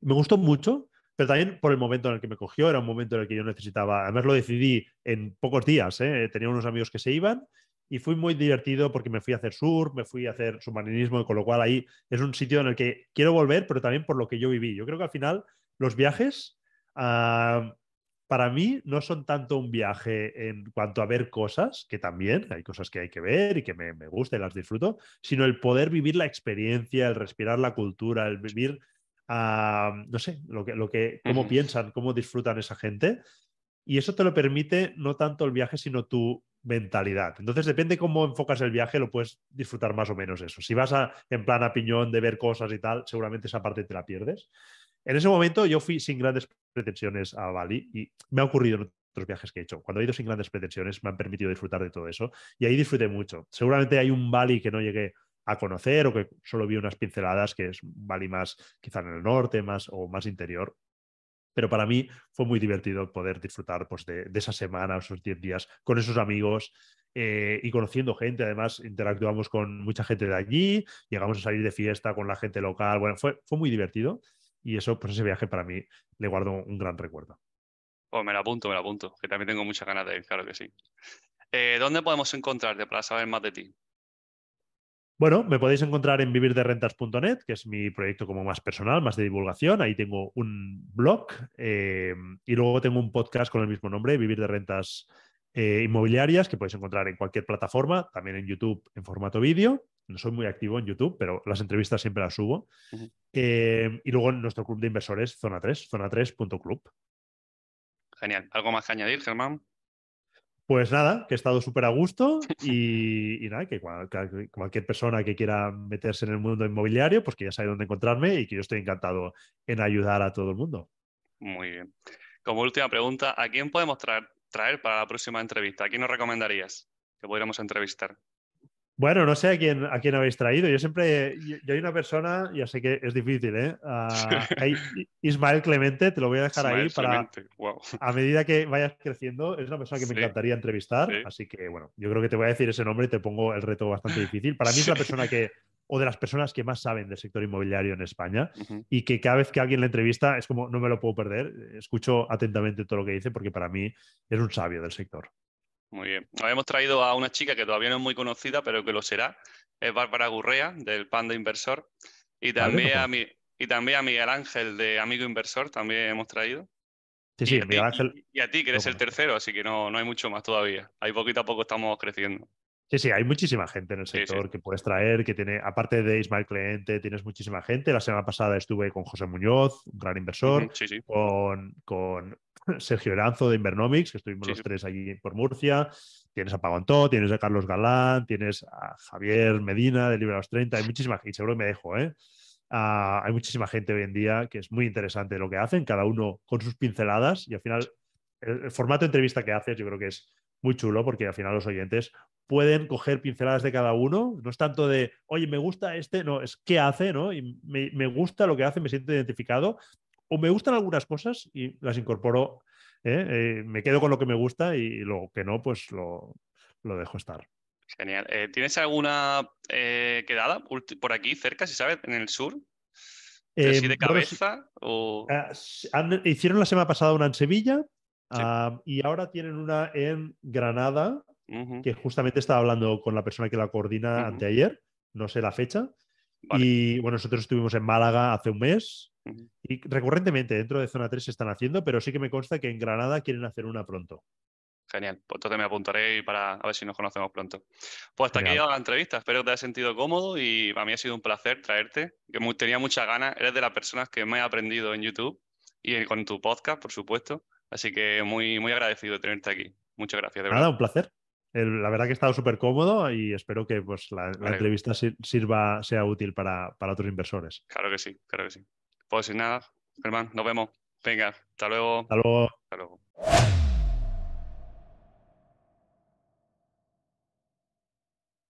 Speaker 2: Me gustó mucho, pero también por el momento en el que me cogió, era un momento en el que yo necesitaba, además lo decidí en pocos días, ¿eh? tenía unos amigos que se iban y fui muy divertido porque me fui a hacer surf, me fui a hacer submarinismo, con lo cual ahí es un sitio en el que quiero volver, pero también por lo que yo viví. Yo creo que al final los viajes... Uh, para mí no son tanto un viaje en cuanto a ver cosas, que también hay cosas que hay que ver y que me, me gusta y las disfruto, sino el poder vivir la experiencia, el respirar la cultura, el vivir, uh, no sé, lo que, lo que, cómo uh -huh. piensan, cómo disfrutan esa gente. Y eso te lo permite no tanto el viaje, sino tu mentalidad. Entonces, depende cómo enfocas el viaje, lo puedes disfrutar más o menos eso. Si vas a, en plan a piñón de ver cosas y tal, seguramente esa parte te la pierdes. En ese momento yo fui sin grandes pretensiones a Bali y me ha ocurrido en otros viajes que he hecho. Cuando he ido sin grandes pretensiones me han permitido disfrutar de todo eso y ahí disfruté mucho. Seguramente hay un Bali que no llegué a conocer o que solo vi unas pinceladas, que es Bali más quizá en el norte más o más interior. Pero para mí fue muy divertido poder disfrutar pues, de, esa semana, esos 10 días, con esos amigos, eh, y conociendo gente. Además, interactuamos con mucha gente de allí, llegamos a salir de fiesta con la gente local. Bueno, fue, fue muy divertido y eso, pues ese viaje para mí le guardo un gran recuerdo.
Speaker 1: Pues me lo apunto, me lo apunto, que también tengo muchas ganas de ir, claro que sí. Eh, ¿Dónde podemos encontrarte para saber más de ti?
Speaker 2: Bueno, me podéis encontrar en vivirderrentas.net, que es mi proyecto como más personal, más de divulgación. Ahí tengo un blog eh, y luego tengo un podcast con el mismo nombre, Vivir de Rentas eh, Inmobiliarias, que podéis encontrar en cualquier plataforma, también en YouTube en formato vídeo. No soy muy activo en YouTube, pero las entrevistas siempre las subo. Eh, y luego en nuestro club de inversores, Zona 3, zona3.club.
Speaker 1: Genial. ¿Algo más que añadir, Germán?
Speaker 2: Pues nada, que he estado súper a gusto y, y nada, que cual- que cualquier persona que quiera meterse en el mundo inmobiliario, pues que ya sabe dónde encontrarme y que yo estoy encantado en ayudar a todo el mundo.
Speaker 1: Muy bien. Como última pregunta, ¿a quién podemos traer, traer para la próxima entrevista? ¿A quién nos recomendarías que pudiéramos entrevistar?
Speaker 2: Bueno, no sé a quién, a quién habéis traído. Yo siempre, yo, yo hay una persona, ya sé que es difícil, ¿eh? Hay Ismael Clemente, te lo voy a dejar ahí para.
Speaker 1: Wow.
Speaker 2: a medida que vayas creciendo, es una persona que me encantaría entrevistar.
Speaker 1: sí.
Speaker 2: Así que, bueno, yo creo que te voy a decir ese nombre y te pongo el reto bastante difícil. Para mí es la persona que, o de las personas que más saben del sector inmobiliario en España y que cada vez que alguien le entrevista es como, no me lo puedo perder. Escucho atentamente todo lo que dice porque para mí es un sabio del sector.
Speaker 1: Muy bien. Habíamos traído a una chica que todavía no es muy conocida, pero que lo será. Es Bárbara Gurrea, del Panda Inversor. Y también,
Speaker 2: no
Speaker 1: a, mi, y también a Miguel Ángel, de Amigo Inversor, también hemos traído.
Speaker 2: Sí,
Speaker 1: y,
Speaker 2: sí,
Speaker 1: a ti,
Speaker 2: Miguel Ángel.
Speaker 1: y- y a ti, que eres el tercero, así que no, no hay mucho más todavía. Ahí poquito a poco estamos creciendo.
Speaker 2: Sí, sí, hay muchísima gente en el
Speaker 1: Sí, sí.
Speaker 2: sector que puedes traer, que tiene, aparte de Ismael Clemente, tienes muchísima gente. La semana pasada estuve con José Muñoz, un gran inversor,
Speaker 1: sí.
Speaker 2: con, con Sergio Eranzo de Invernomics, que estuvimos
Speaker 1: Sí,
Speaker 2: los tres allí por Murcia. Tienes a Pagantó, tienes a Carlos Galán, tienes a Javier Medina de Libre a los 30, hay muchísima gente, seguro que me dejo, ¿eh? Ah, hay muchísima gente hoy en día que es muy interesante lo que hacen, cada uno con sus pinceladas, y al final el, el formato de entrevista que haces yo creo que es muy chulo porque al final los oyentes pueden coger pinceladas de cada uno, no es tanto de, oye, me gusta este, no, es qué hace, ¿no? Y me, me gusta lo que hace, me siento identificado, o me gustan algunas cosas y las incorporo, ¿eh? Eh, me quedo con lo que me gusta y lo que no, pues lo, lo dejo estar.
Speaker 1: Genial. Eh, ¿Tienes alguna quedada por aquí cerca, si sabes, en el sur? ¿Pero
Speaker 2: Eh,
Speaker 1: así de
Speaker 2: bueno, sí,
Speaker 1: cabeza? o...
Speaker 2: ah, han- hicieron la semana pasada una en Sevilla
Speaker 1: Sí.
Speaker 2: y ahora tienen una en Granada que justamente estaba hablando con la persona que la coordina
Speaker 1: Ujú.
Speaker 2: anteayer, no sé la fecha.
Speaker 1: Vale.
Speaker 2: Y bueno, nosotros estuvimos en Málaga hace un mes y recurrentemente dentro de Zona 3 se están haciendo, pero sí que me consta que en Granada quieren hacer una pronto.
Speaker 1: Genial. Pues entonces me apuntaré para a ver si nos conocemos pronto. Pues hasta aquí ha
Speaker 2: Genial.
Speaker 1: llegado la entrevista. Espero que te hayas sentido cómodo y para mí ha sido un placer traerte. Que tenía muchas ganas. Eres de las personas que me he aprendido en YouTube y con tu podcast, por supuesto. Así que muy, muy agradecido de tenerte aquí. Muchas gracias, de
Speaker 2: Nada,
Speaker 1: verdad.
Speaker 2: un placer. El- la verdad que he estado súper cómodo y espero que pues, la, la entrevista sir- sirva, sea útil para, para otros inversores.
Speaker 1: Claro que sí, claro que sí. Pues sin nada, Germán, nos vemos. Venga, hasta luego.
Speaker 2: Hasta luego.
Speaker 1: Hasta luego.